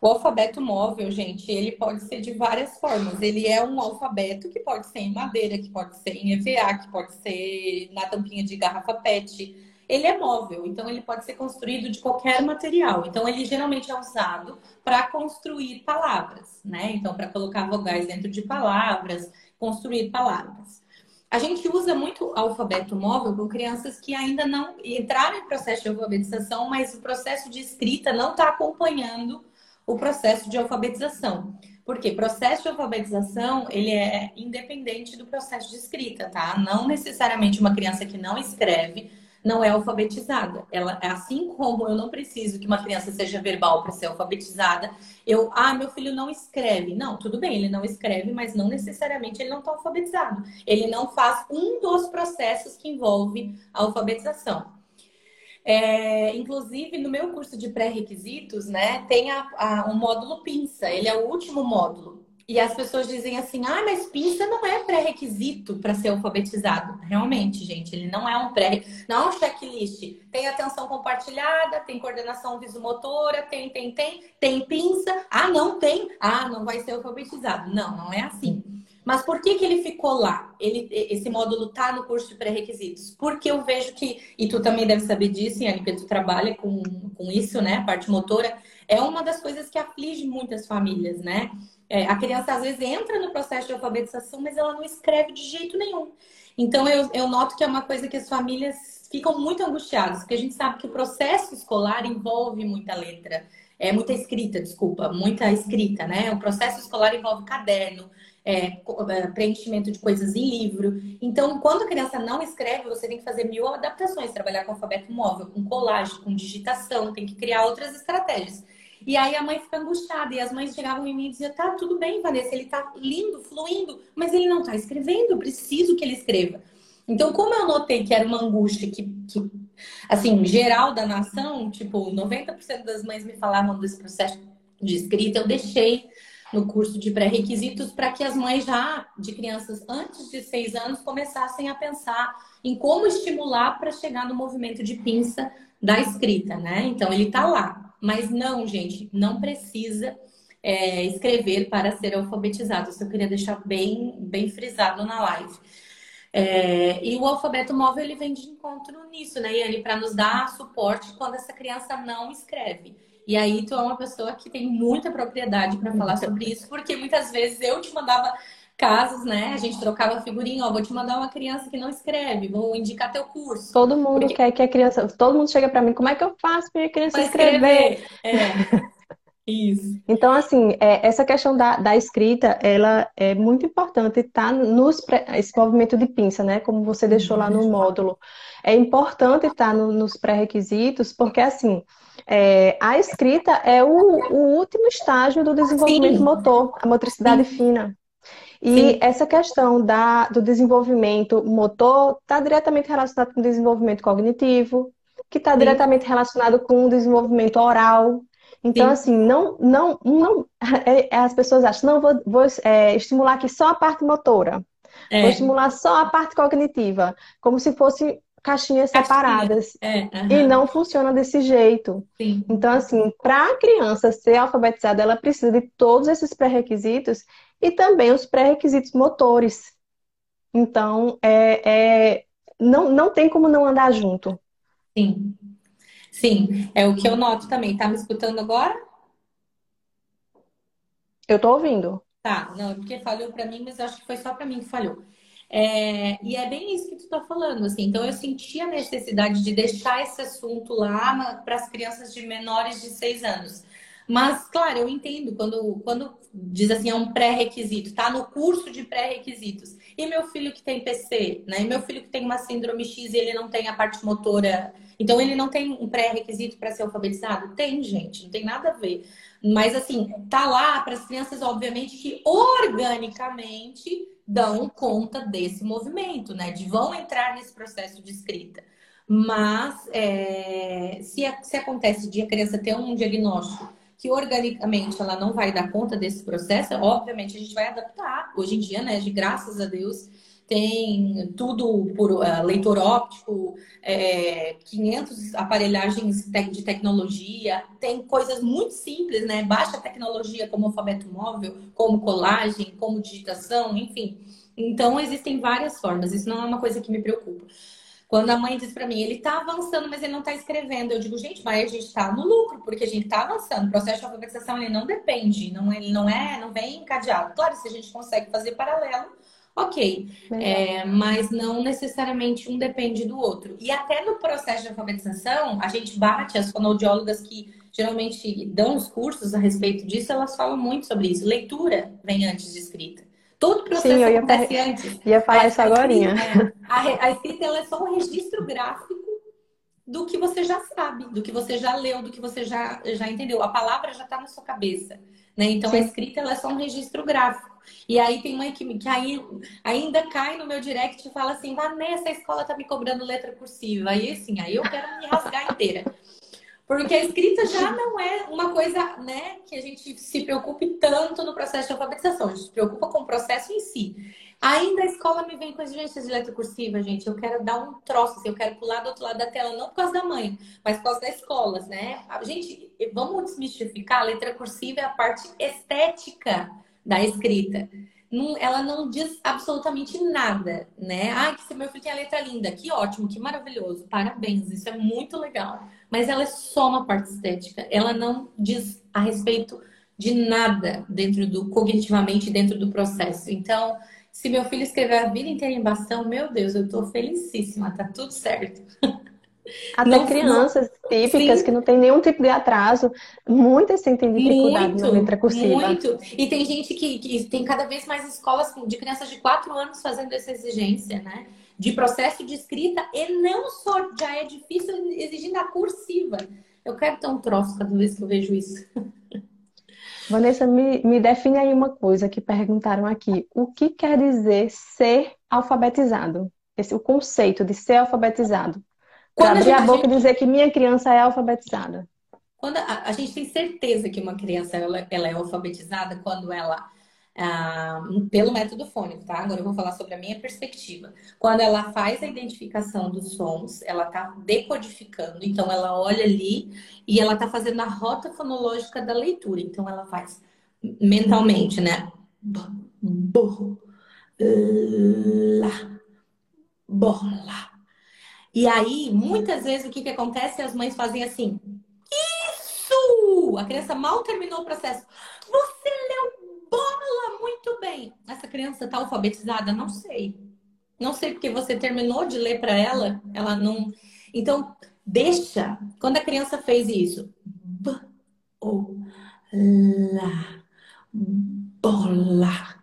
O alfabeto móvel, gente, ele pode ser de várias formas. Ele é um alfabeto que pode ser em madeira, que pode ser em EVA, que pode ser na tampinha de garrafa PET ele é móvel, então ele pode ser construído de qualquer material. Então ele geralmente é usado para construir palavras, né? Então para colocar vogais dentro de palavras, construir palavras. A gente usa muito alfabeto móvel com crianças que ainda não entraram em processo de alfabetização, mas o processo de escrita não está acompanhando o processo de alfabetização. Porque processo de alfabetização, ele é independente do processo de escrita, tá? Não necessariamente uma criança que não escreve não é alfabetizada. Ela, assim como eu não preciso que uma criança seja verbal para ser alfabetizada, eu, ah, meu filho não escreve. Não, tudo bem, ele não escreve, mas não necessariamente ele não está alfabetizado. Ele não faz um dos processos que envolve a alfabetização. É, inclusive, no meu curso de pré-requisitos, né, tem a, a, um módulo pinça, ele é o último módulo. E as pessoas dizem assim: ah, mas pinça não é pré-requisito para ser alfabetizado. Realmente, gente, ele não é um pré, não é um checklist. Tem atenção compartilhada, tem coordenação visomotora, tem, tem, tem, tem pinça. Ah, não tem. Ah, não vai ser alfabetizado. Não, não é assim. Mas por que, que ele ficou lá? Ele, esse módulo tá no curso de pré-requisitos? Porque eu vejo que, e tu também deve saber disso, Anne, porque tu trabalha com, com isso, né? Parte motora, é uma das coisas que aflige muitas famílias, né? É, a criança às vezes entra no processo de alfabetização, mas ela não escreve de jeito nenhum. Então eu, eu noto que é uma coisa que as famílias ficam muito angustiadas, porque a gente sabe que o processo escolar envolve muita letra, é muita escrita, desculpa, muita escrita, né? O processo escolar envolve caderno, é, é, preenchimento de coisas em livro. Então, quando a criança não escreve, você tem que fazer mil adaptações, trabalhar com alfabeto móvel, com colagem, com digitação, tem que criar outras estratégias. E aí a mãe fica angustiada, e as mães chegavam em mim e diziam, tá, tudo bem, Vanessa, ele tá lindo, fluindo, mas ele não tá escrevendo, preciso que ele escreva. Então, como eu notei que era uma angústia que, que assim, geral da nação, tipo, 90% das mães me falavam desse processo de escrita, eu deixei no curso de pré-requisitos para que as mães já de crianças antes de seis anos começassem a pensar em como estimular para chegar no movimento de pinça da escrita, né? Então ele está lá, mas não, gente, não precisa é, escrever para ser alfabetizado. Isso eu queria deixar bem, bem frisado na live. É, e o alfabeto móvel ele vem de encontro nisso, né, Yane, para nos dar suporte quando essa criança não escreve. E aí tu é uma pessoa que tem muita propriedade para falar sobre isso, porque muitas vezes eu te mandava casos, né? A gente trocava figurinha, ó, vou te mandar uma criança que não escreve, vou indicar teu curso. Todo mundo porque... quer que a criança, todo mundo chega para mim, como é que eu faço para a criança escrever? escrever? É. *laughs* Isso. Então, assim, é, essa questão da, da escrita, ela é muito importante, tá? Nos, esse movimento de pinça, né? Como você deixou lá no uhum. módulo. É importante estar tá no, nos pré-requisitos, porque, assim, é, a escrita é o, o, último estágio do desenvolvimento Sim. motor, a motricidade Sim. fina. E Sim. essa questão da, do desenvolvimento motor está diretamente relacionado com o desenvolvimento cognitivo, que está diretamente relacionado com o desenvolvimento oral, então, Sim. assim, não, não, não, *laughs* é, é, as pessoas acham, não, vou, vou é, estimular aqui só a parte motora, é. vou estimular só a parte cognitiva, como se fosse caixinhas Caixinha. separadas. É, uhum. E não funciona desse jeito. Sim. Então, assim, para a criança ser alfabetizada, ela precisa de todos esses pré-requisitos e também os pré-requisitos motores. Então, é, é, não, não tem como não andar junto. Sim. Sim, é o que eu noto também. Tá me escutando agora? Eu tô ouvindo. Tá, não, é porque falhou para mim, mas acho que foi só para mim que falhou. É, e é bem isso que tu tá falando, assim. Então eu senti a necessidade de deixar esse assunto lá para as crianças de menores de seis anos. Mas, claro, eu entendo quando, quando diz assim, é um pré-requisito, tá no curso de pré-requisitos. E meu filho que tem PC, né? E meu filho que tem uma síndrome X e ele não tem a parte motora então ele não tem um pré-requisito para ser alfabetizado? Tem, gente, não tem nada a ver. Mas assim, tá lá para as crianças, obviamente, que organicamente dão conta desse movimento, né? De vão entrar nesse processo de escrita. Mas é, se, se acontece de a criança ter um diagnóstico que organicamente ela não vai dar conta desse processo, obviamente a gente vai adaptar. Hoje em dia, né, de graças a Deus, tem tudo por uh, leitor óptico, é, 500 aparelhagens de tecnologia, tem coisas muito simples, né? Baixa tecnologia como alfabeto móvel, como colagem, como digitação, enfim. Então existem várias formas. Isso não é uma coisa que me preocupa. Quando a mãe diz para mim, ele está avançando, mas ele não está escrevendo, eu digo, gente, mas a gente está no lucro, porque a gente está avançando. O processo de alfabetização ele não depende, não ele não é, não vem encadeado. Claro, se a gente consegue fazer paralelo, Ok, é, mas não necessariamente um depende do outro. E até no processo de alfabetização, a gente bate as fonoaudiólogas que geralmente dão os cursos a respeito disso, elas falam muito sobre isso. Leitura vem antes de escrita. Todo processo Sim, eu acontece ia, antes. Ia falar a, isso agora. É, a, a, escrita ela é só um registro gráfico do que você já sabe, do que você já leu, do que você já, já entendeu. A palavra já está na sua cabeça. Né? Então Sim. a escrita ela é só um registro gráfico. E aí tem mãe que, que aí, ainda cai no meu direct e fala assim, Vanessa, a escola tá me cobrando letra cursiva. Aí assim, aí eu quero me rasgar inteira. Porque a escrita já não é uma coisa, né, que a gente se preocupe tanto no processo de alfabetização. A gente se preocupa com o processo em si. Ainda a escola me vem com exigências de letra cursiva, gente. Eu quero dar um troço, assim, eu quero pular do outro lado da tela, não por causa da mãe, mas por causa das escolas, né? Gente, vamos desmistificar, a letra cursiva é a parte estética da escrita. Não, ela não diz absolutamente nada, né? Ah, que meu filho tem a letra linda, que ótimo, que maravilhoso, parabéns, isso é muito legal. Mas ela é só uma parte estética, ela não diz a respeito de nada dentro do cognitivamente dentro do processo. Então, se meu filho escrever a vida inteira em bastão, meu Deus, eu tô felicíssima, tá tudo certo. Até não, crianças não... típicas Sim. que não tem nenhum tipo de atraso, muitas sentem dificuldade muito, na letra cursiva. Muito. E tem gente que, que tem cada vez mais escolas de crianças de 4 anos fazendo essa exigência, né? De processo de escrita e não só já é difícil exigindo a cursiva. Eu quero ter um troço cada vez que eu vejo isso. *laughs* Vanessa, me, me define aí uma coisa que perguntaram aqui. O que quer dizer ser alfabetizado? Esse, o conceito de ser alfabetizado. Para abrir a, a boca gente... e dizer que minha criança é alfabetizada. Quando a, a, gente tem certeza que uma criança ela, ela é alfabetizada quando ela ah, pelo método fônico, tá? Agora eu vou falar sobre a minha perspectiva. Quando ela faz a identificação dos sons, ela tá decodificando, então ela olha ali e ela tá fazendo a rota fonológica da leitura. Então ela faz mentalmente, né? Bo, bola. E aí, muitas vezes, o que, que acontece? As mães fazem assim: Isso! A criança mal terminou o processo. Você bem. Essa criança está alfabetizada? Não sei. Não sei porque você terminou de ler para ela, ela não. Então, deixa. Quando a criança fez isso, b o lá bola.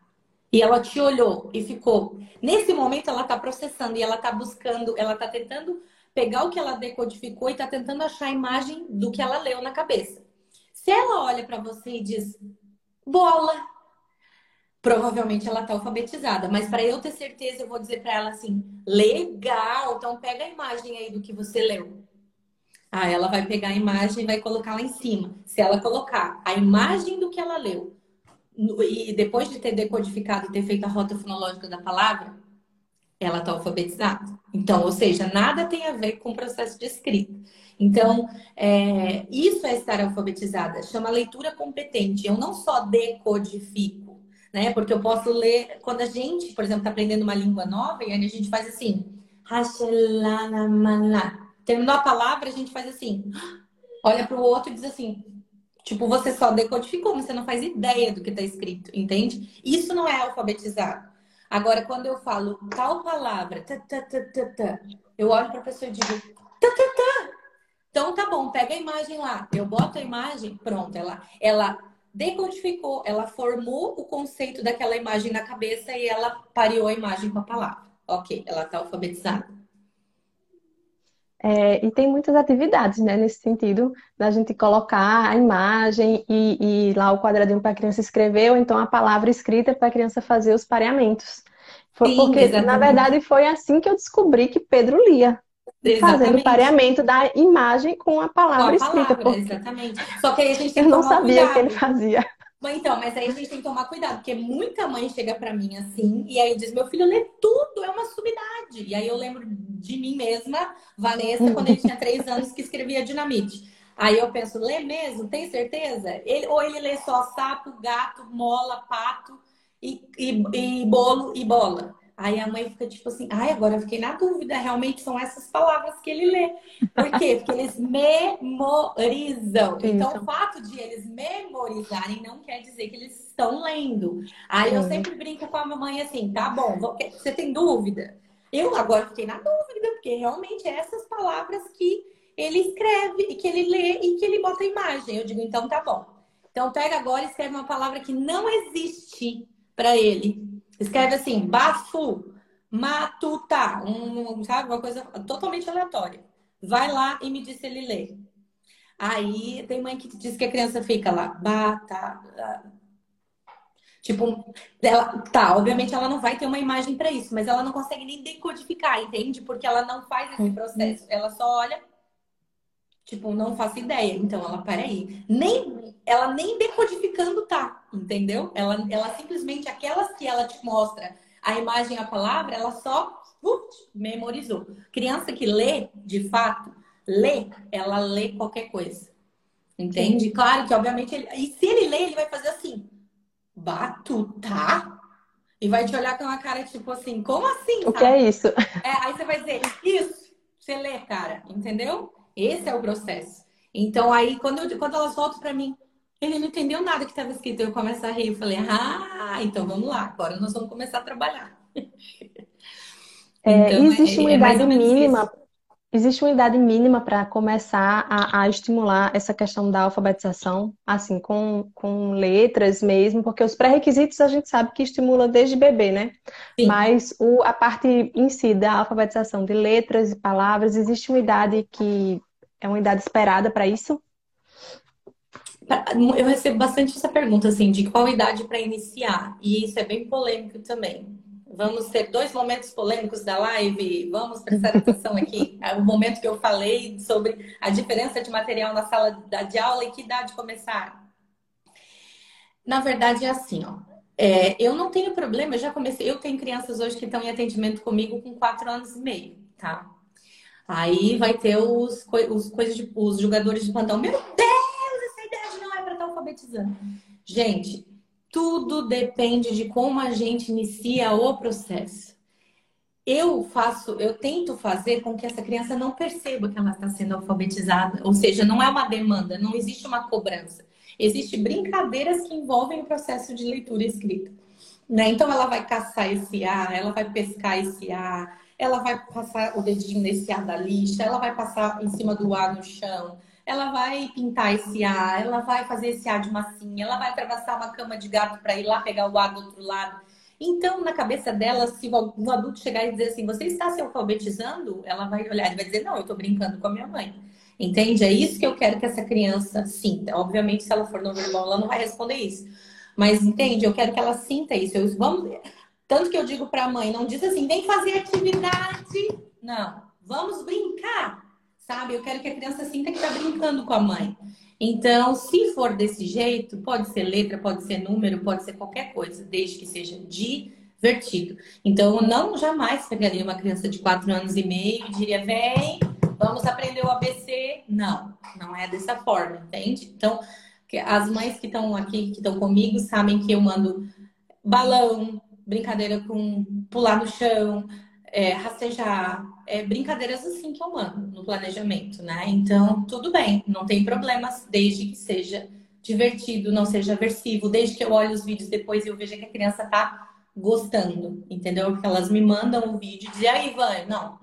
E ela te olhou e ficou. Nesse momento ela está processando e ela está buscando, ela está tentando pegar o que ela decodificou e está tentando achar a imagem do que ela leu na cabeça. Se ela olha para você e diz bola, provavelmente ela está alfabetizada. Mas para eu ter certeza, eu vou dizer para ela assim: legal, então pega a imagem aí do que você leu. Ah, ela vai pegar a imagem e vai colocar lá em cima. Se ela colocar a imagem do que ela leu, e depois de ter decodificado e ter feito a rota fonológica da palavra, ela está alfabetizada. Então, ou seja, nada tem a ver com o processo de escrita. Então, é, isso é estar alfabetizada. Chama leitura competente. Eu não só decodifico, né? Porque eu posso ler, quando a gente, por exemplo, está aprendendo uma língua nova, e a gente faz assim, terminou a palavra, a gente faz assim, olha para o outro e diz assim, tipo, você só decodificou, você não faz ideia do que está escrito, entende? Isso não é alfabetizado. Agora, quando eu falo tal palavra, eu olho para a pessoa e digo, então tá bom, pega a imagem lá. Eu boto a imagem, pronto, ela, ela decodificou, ela formou o conceito daquela imagem na cabeça e ela pareou a imagem com a palavra. Ok, ela está alfabetizada. É, e tem muitas atividades, né, nesse sentido, da gente colocar a imagem e, e lá o quadradinho para a criança escrever, ou então a palavra escrita para a criança fazer os pareamentos. Foi Sim, porque, exatamente. na verdade, foi assim que eu descobri que Pedro lia. Exatamente. Fazendo o pareamento da imagem com a palavra, com a palavra escrita. Porque... Exatamente. Só que aí a gente tem que Eu não sabia cuidado. que ele fazia. Então, mas aí a gente tem que tomar cuidado, porque muita mãe chega para mim assim, e aí diz: meu filho lê tudo, é uma subidade. E aí eu lembro de mim mesma, Vanessa, quando ele tinha três anos, que escrevia dinamite. Aí eu penso, lê mesmo? Tem certeza? Ele, ou ele lê só sapo, gato, mola, pato e, e, e bolo e bola. Aí a mãe fica tipo assim, ai, agora eu fiquei na dúvida, realmente são essas palavras que ele lê. Por quê? Porque eles memorizam. Então, o fato de eles memorizarem não quer dizer que eles estão lendo. Aí eu sempre brinco com a mamãe assim, tá bom, você tem dúvida? Eu agora fiquei na dúvida, porque realmente é essas palavras que ele escreve e que ele lê e que ele bota a imagem. Eu digo, então tá bom. Então pega agora e escreve uma palavra que não existe para ele. Escreve assim, bafo, matuta, um, sabe, uma coisa totalmente aleatória. Vai lá e me diz se ele lê. Aí tem mãe que diz que a criança fica lá, bata. Tipo, ela, tá, obviamente ela não vai ter uma imagem para isso, mas ela não consegue nem decodificar, entende? Porque ela não faz esse uhum. processo. Ela só olha, tipo, não faço ideia. Então ela, peraí, nem, ela nem decodificando tá entendeu? Ela, ela simplesmente, aquelas que ela te mostra a imagem, a palavra, ela só uh, memorizou. Criança que lê, de fato, lê, ela lê qualquer coisa. Entende? Sim. Claro que, obviamente, ele... e se ele lê, ele vai fazer assim, batuta? E vai te olhar com uma cara tipo assim, como assim? O sabe? que é isso? É, aí você vai dizer, isso, você lê, cara, entendeu? Esse é o processo. Então, aí, quando, eu, quando elas voltam para mim, ele não entendeu nada que estava escrito. Eu começo a rir. Eu falei, ah, então vamos lá, agora nós vamos começar a trabalhar. É, então, existe é, uma é idade mínima Existe uma idade mínima para começar a, a, estimular essa questão da alfabetização, assim, com, com letras mesmo, porque os pré-requisitos a gente sabe que estimula desde bebê, né? Sim. Mas o, a parte em si da alfabetização de letras e palavras, existe uma idade que é uma idade esperada para isso? Eu recebo bastante essa pergunta, assim, de qual idade para iniciar, e isso é bem polêmico também. Vamos ter dois momentos polêmicos da live. Vamos prestar atenção aqui. É o momento que eu falei sobre a diferença de material na sala de aula e que idade começar. Na verdade, é assim, ó. É, eu não tenho problema, eu já comecei. Eu tenho crianças hoje que estão em atendimento comigo com quatro anos e meio, tá? Aí vai ter os, os, coisas de, os jogadores de plantão. Meu Deus, essa idade não é para estar alfabetizando. Gente, tudo depende de como a gente inicia o processo. Eu faço, eu tento fazer com que essa criança não perceba que ela está sendo alfabetizada, ou seja, não é uma demanda, não existe uma cobrança. Existem brincadeiras que envolvem o processo de leitura e escrita. Né? Então ela vai caçar esse A, ela vai pescar esse A, ela vai passar o dedinho nesse A da lixa, ela vai passar em cima do A no chão, ela vai pintar esse A, ela vai fazer esse A de massinha, ela vai atravessar uma cama de gato para ir lá pegar o A do outro lado. Então, na cabeça dela, se um adulto chegar e dizer assim, você está se alfabetizando? Ela vai olhar e vai dizer, não, eu estou brincando com a minha mãe. Entende? É isso que eu quero que essa criança sinta. Obviamente, se ela for no verbal, ela não vai responder isso. Mas entende? Eu quero que ela sinta isso. Eu, vamos... Tanto que eu digo para a mãe, não diz assim, vem fazer atividade. Não, vamos brincar sabe? Eu quero que a criança sinta que está brincando com a mãe. Então, se for desse jeito, pode ser letra, pode ser número, pode ser qualquer coisa, desde que seja divertido. Então, eu não jamais pegaria uma criança de 4 anos e meio e diria, vem, vamos aprender o ABC. Não, não é dessa forma, entende? Então, as mães que estão aqui, que estão comigo, sabem que eu mando balão, brincadeira com pular no chão, é, rastejar, é, brincadeiras assim que eu mando no planejamento, né? Então, tudo bem, não tem problemas, desde que seja divertido, não seja aversivo, desde que eu olhe os vídeos depois e eu veja que a criança tá gostando, entendeu? Porque elas me mandam o vídeo e dizem, aí, Ivan, não,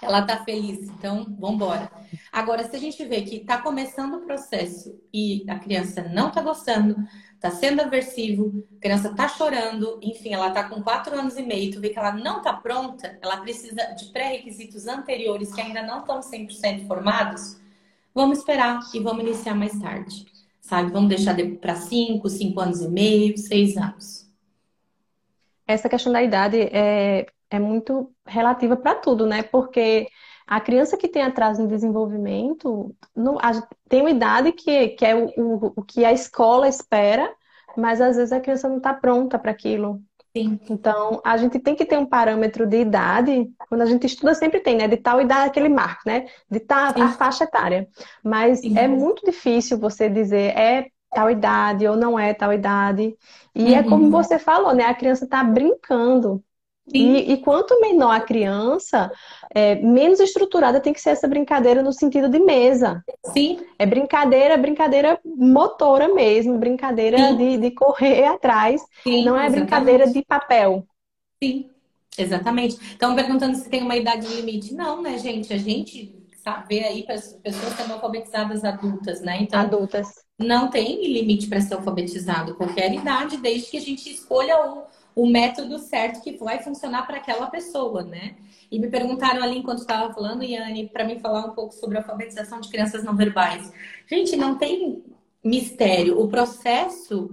ela tá feliz, então vamos embora. Agora, se a gente vê que tá começando o processo e a criança não tá gostando, tá sendo aversivo, a criança tá chorando, enfim, ela tá com quatro anos e meio, tu vê que ela não tá pronta, ela precisa de pré-requisitos anteriores que ainda não estão 100% formados, vamos esperar e vamos iniciar mais tarde, sabe? Vamos deixar para cinco, cinco anos e meio, seis anos. Essa questão da idade é, é muito relativa para tudo, né? Porque a criança que tem atraso no desenvolvimento não, a, tem uma idade que, que é o, o, o, que a escola espera, mas às vezes a criança não está pronta para aquilo. Sim. Então, a gente tem que ter um parâmetro de idade, quando a gente estuda sempre tem, né? De tal idade aquele marco, né? De tal a faixa etária. Mas Sim. é muito difícil você dizer é tal idade ou não é tal idade. E uhum. é como uhum. você falou, né? A criança está brincando. E, e, quanto menor a criança, é, menos estruturada tem que ser essa brincadeira no sentido de mesa. Sim. É brincadeira, brincadeira motora mesmo, brincadeira de, de, correr atrás. Sim, não é exatamente. brincadeira de papel. Sim, exatamente. Estão perguntando se tem uma idade limite. Não, né, gente? A gente sabe aí pessoas sendo alfabetizadas adultas, né? Então, adultas. Não tem limite para ser alfabetizado, qualquer idade, desde que a gente escolha o o método certo que vai funcionar para aquela pessoa, né? E me perguntaram ali enquanto estava falando, Yane, para me falar um pouco sobre a alfabetização de crianças não verbais. Gente, não tem mistério. O processo,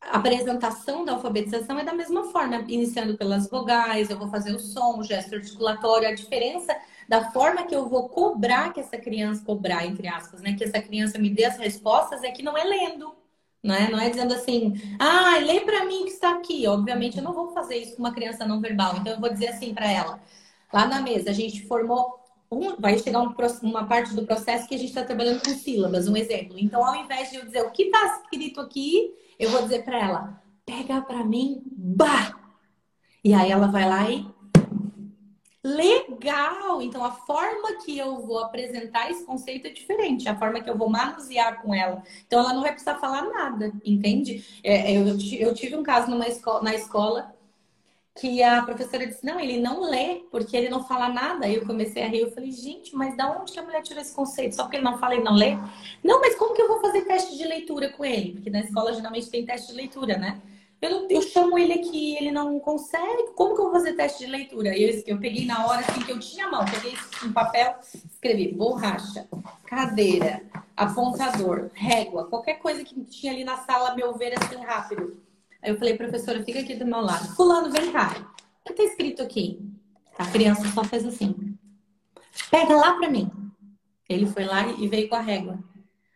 a apresentação da alfabetização é da mesma forma, iniciando pelas vogais, eu vou fazer o som, o gesto articulatório, a diferença da forma que eu vou cobrar que essa criança, cobrar entre aspas, né, que essa criança me dê as respostas é que não é lendo né? Não é dizendo assim, ah, lê para mim que está aqui. Obviamente, eu não vou fazer isso com uma criança não verbal. Então, eu vou dizer assim para ela: lá na mesa, a gente formou. Um, vai chegar um, uma parte do processo que a gente está trabalhando com sílabas, um exemplo. Então, ao invés de eu dizer o que está escrito aqui, eu vou dizer para ela: pega para mim, bah! E aí ela vai lá e Legal! Então, a forma que eu vou apresentar esse conceito é diferente, a forma que eu vou manusear com ela. Então, ela não vai precisar falar nada, entende? É, eu, eu tive um caso numa escola, na escola que a professora disse: não, ele não lê, porque ele não fala nada. Aí eu comecei a rir. Eu falei: gente, mas da onde que a mulher tirou esse conceito? Só porque ele não fala e não lê? Não, mas como que eu vou fazer teste de leitura com ele? Porque na escola geralmente tem teste de leitura, né? Eu, eu chamo ele aqui, ele não consegue. Como que eu vou fazer teste de leitura? Eu, eu peguei na hora assim que eu tinha a mão, peguei um papel, escrevi borracha, cadeira, apontador, régua, qualquer coisa que tinha ali na sala, meu ver assim rápido. Aí eu falei, professora, fica aqui do meu lado. Fulano, vem cá. O que tá escrito aqui? A criança só fez assim. Pega lá pra mim. Ele foi lá e veio com a régua.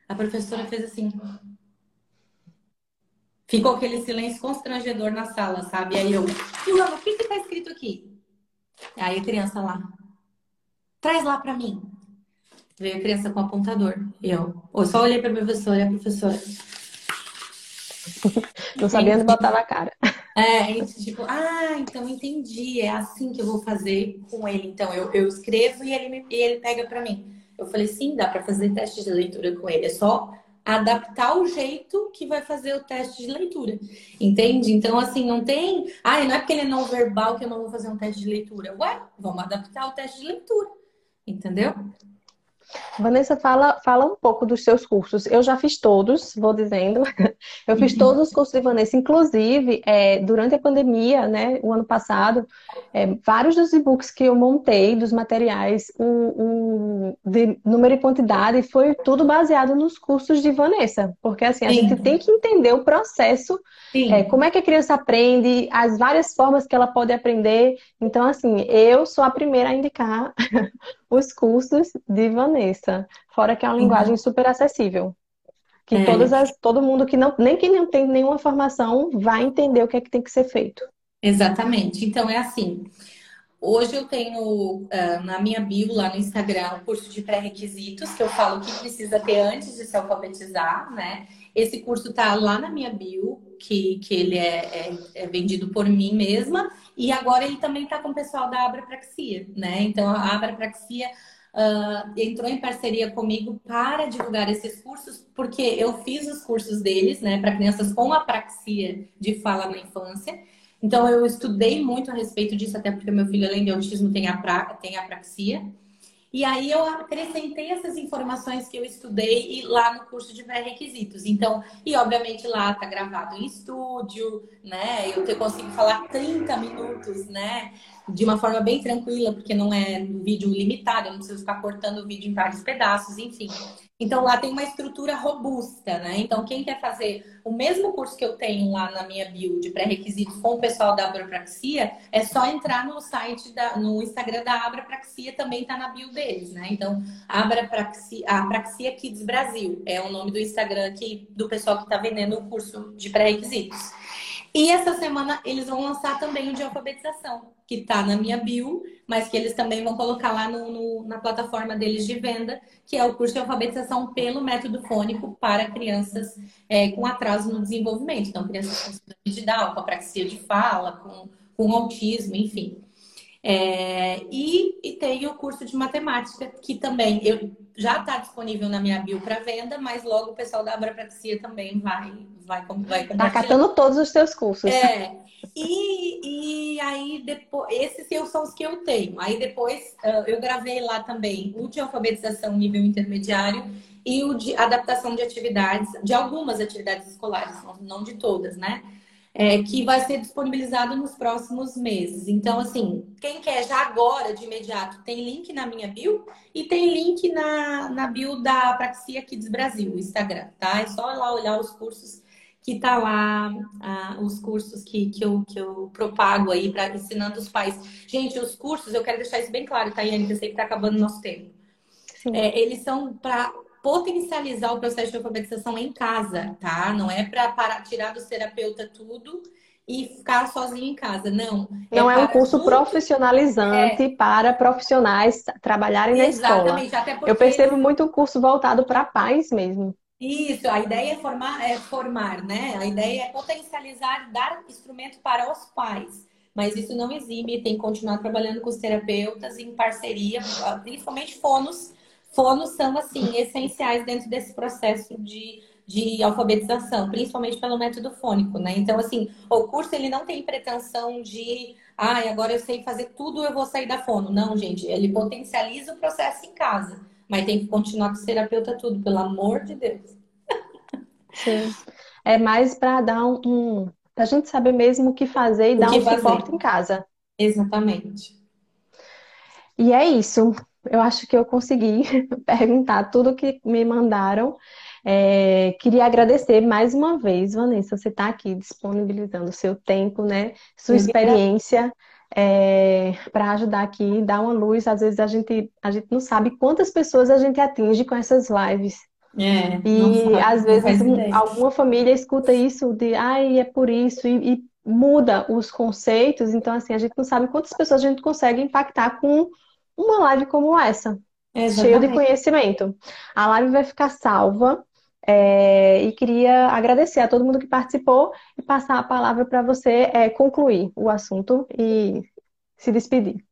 A professora fez assim. Ficou aquele silêncio constrangedor na sala, sabe? Aí eu, Fulano, o que que tá escrito aqui? Aí a criança lá. Traz lá pra mim. Veio a criança com o apontador. Eu, eu só olhei pra professora e a professora. *laughs* Não sabia onde botar na cara. É, tipo, ah, então entendi, é assim que eu vou fazer com ele. Então, eu, eu escrevo e ele, me, e ele pega para mim. Eu falei, sim, dá para fazer teste de leitura com ele. É só adaptar o jeito que vai fazer o teste de leitura. Entende? Então, assim, não tem. Ah, não é porque ele é não verbal que eu não vou fazer um teste de leitura. Ué, vamos adaptar o teste de leitura. Entendeu? Vanessa, fala, fala um pouco dos seus cursos. Eu já fiz todos, vou dizendo. *laughs* Eu fiz uhum. todos os cursos de Vanessa, inclusive é, durante a pandemia, né, o ano passado, é, vários dos e-books que eu montei, dos materiais, o, o, de número e quantidade, foi tudo baseado nos cursos de Vanessa. Porque assim, a Sim. gente tem que entender o processo, é, como é que a criança aprende, as várias formas que ela pode aprender. Então, assim, eu sou a primeira a indicar os cursos de Vanessa. Fora que é uma uhum. linguagem super acessível. Que é. todas as, todo mundo que não, nem que não tem nenhuma formação, vai entender o que é que tem que ser feito. Exatamente. Então é assim. Hoje eu tenho uh, na minha bio lá no Instagram um curso de pré-requisitos que eu falo o que precisa ter antes de se alfabetizar, né? Esse curso tá lá na minha bio, que, que ele é, é, é vendido por mim mesma, e agora ele também está com o pessoal da Abrapraxia, né? Então a Abrapraxia uh, entrou em parceria comigo para divulgar esses cursos, porque eu fiz os cursos deles, né, para crianças com apraxia de fala na infância. Então eu estudei muito a respeito disso, até porque meu filho, além de autismo, tem, apra, tem apraxia. E aí eu acrescentei essas informações que eu estudei lá no curso de pré-requisitos. Então, e obviamente lá tá gravado em estúdio, né? Eu consigo falar 30 minutos, né? De uma forma bem tranquila, porque não é um vídeo limitado, eu não preciso ficar cortando o vídeo em vários pedaços, enfim. Então lá tem uma estrutura robusta, né? Então quem quer fazer o mesmo curso que eu tenho lá na minha bio de pré-requisitos com o pessoal da Abrapraxia, é só entrar no site da, no Instagram da Abrapraxia, também tá na bio deles, né? Então Abrapraxia, Apraxia Kids Brasil é o nome do Instagram aqui do pessoal que está vendendo o curso de pré-requisitos. E essa semana eles vão lançar também o de alfabetização, que está na minha bio, mas que eles também vão colocar lá no, no, na plataforma deles de venda, que é o curso de alfabetização pelo método fônico para crianças é, com atraso no desenvolvimento. Então, crianças com síndrome de Down, com apraxia de fala, com, com autismo, enfim. É, e, e tem o curso de matemática, que também eu, já está disponível na minha bio para venda, mas logo o pessoal da Abrapraxia também vai, vai, vai Tá catando todos os seus cursos. É. E, e aí, depois, esses são os que eu tenho. Aí depois eu gravei lá também o de alfabetização nível intermediário e o de adaptação de atividades, de algumas atividades escolares, não de todas, né? é, que vai ser disponibilizado nos próximos meses. Então, assim, quem quer já agora, de imediato, tem link na minha bio e tem link na, na bio da Praxia Kids Brasil, Instagram, tá? É só lá olhar os cursos que tá lá, ah, os cursos que, que, eu, que eu propago aí para ensinando os pais. Gente, os cursos, eu quero deixar isso bem claro, tá, Yane, que eu sei que tá acabando o nosso tempo. É, eles são para potencializar o processo de alfabetização em casa, tá? Não é para tirar do terapeuta tudo e ficar sozinho em casa, não. Não é, é um curso tudo... profissionalizante é. para profissionais trabalharem Exatamente. na escola. Até porque... Eu percebo muito um curso voltado para pais mesmo. Isso, a ideia é formar, é formar, né? A ideia é potencializar, dar instrumento para os pais. Mas isso não exime, tem que continuar trabalhando com os terapeutas em parceria, principalmente fonos fonos são, assim, essenciais dentro desse processo de, de alfabetização, principalmente pelo método fônico, né? Então, assim, o curso ele não tem pretensão de, ah, agora eu sei fazer tudo, eu vou sair da fono. Não, gente, ele potencializa o processo em casa, mas tem que continuar com o terapeuta tudo, pelo amor de Deus. Sim. É mais para dar um, um a gente saber mesmo o que fazer e o dar um suporte em casa. Exatamente. E é isso. Eu acho que eu consegui *laughs* perguntar tudo que me mandaram. É, queria agradecer mais uma vez, Vanessa, você está aqui disponibilizando o seu tempo, né? Sua experiência é, para ajudar aqui, dar uma luz. Às vezes a gente, a gente não sabe quantas pessoas a gente atinge com essas lives. É, e às vezes um, alguma família escuta isso de ai, é por isso, e, e, muda os conceitos. Então, assim, a gente não sabe quantas pessoas a gente consegue impactar com uma live como essa, Exatamente. cheia de conhecimento. A live vai ficar salva. É, e queria agradecer a todo mundo que participou e passar a palavra para você é, concluir o assunto e se despedir.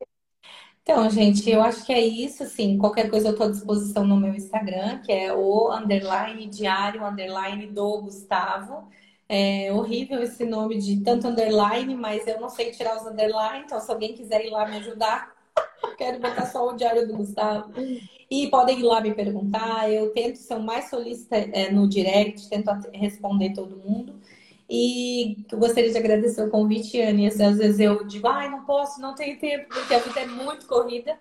Então, gente, eu acho que é isso, assim, qualquer coisa eu estou à disposição no meu Instagram, que é o underline diário, underline do Gustavo. É horrível esse nome de tanto underline, mas eu não sei tirar os underline, então se alguém quiser ir lá me ajudar, quero botar só o diário do Gustavo. E podem ir lá me perguntar, eu tento ser o mais solícita é, no direct, tento responder todo mundo. E eu gostaria de agradecer o convite, Anne. Às vezes eu digo, ai, não posso, não tenho tempo, porque a vida é muito corrida.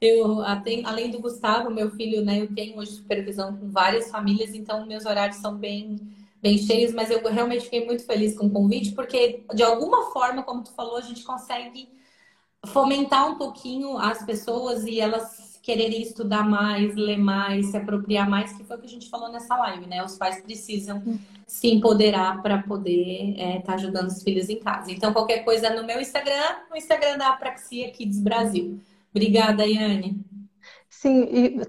Eu, além do Gustavo, meu filho, né, eu tenho hoje supervisão com várias famílias, então meus horários são bem, bem cheios, mas eu realmente fiquei muito feliz com o convite, porque de alguma forma, como tu falou, a gente consegue fomentar um pouquinho as pessoas e elas quererem estudar mais, ler mais, se apropriar mais, que foi o que a gente falou nessa live, né? Os pais precisam se empoderar para poder estar é, tá ajudando os filhos em casa. Então, qualquer coisa no meu Instagram, no Instagram da Apraxia Kids Brasil. Obrigada, Yane. Sim, e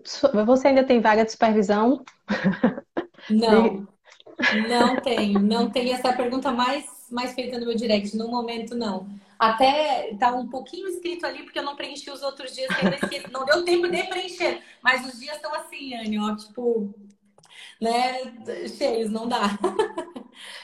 você ainda tem vaga de supervisão? Não, *laughs* não tenho. Não tenho essa pergunta mais, mais feita no meu direct. No momento, não. Até tá um pouquinho escrito ali, porque eu não preenchi os outros dias, que não deu tempo de preencher. Mas os dias estão assim, Anne, ó, tipo, né, cheios, não dá.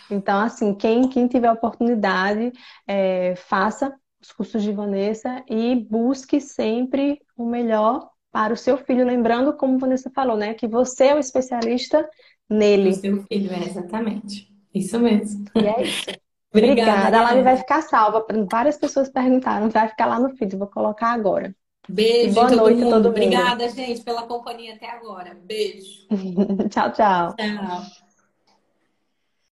Então, assim, quem, quem tiver oportunidade, é, faça os cursos de Vanessa e busque sempre o melhor para o seu filho. Lembrando, como Vanessa falou, né, que você é o especialista nele. O seu filho, é exatamente. Isso mesmo. E é isso. Obrigada. Obrigada. A live vai ficar salva. Várias pessoas perguntaram. Vai ficar lá no feed. Vou colocar agora. Beijo, boa noite mundo. todo mundo. Obrigada, gente, pela companhia até agora. Beijo. *laughs* tchau, tchau. Tchau.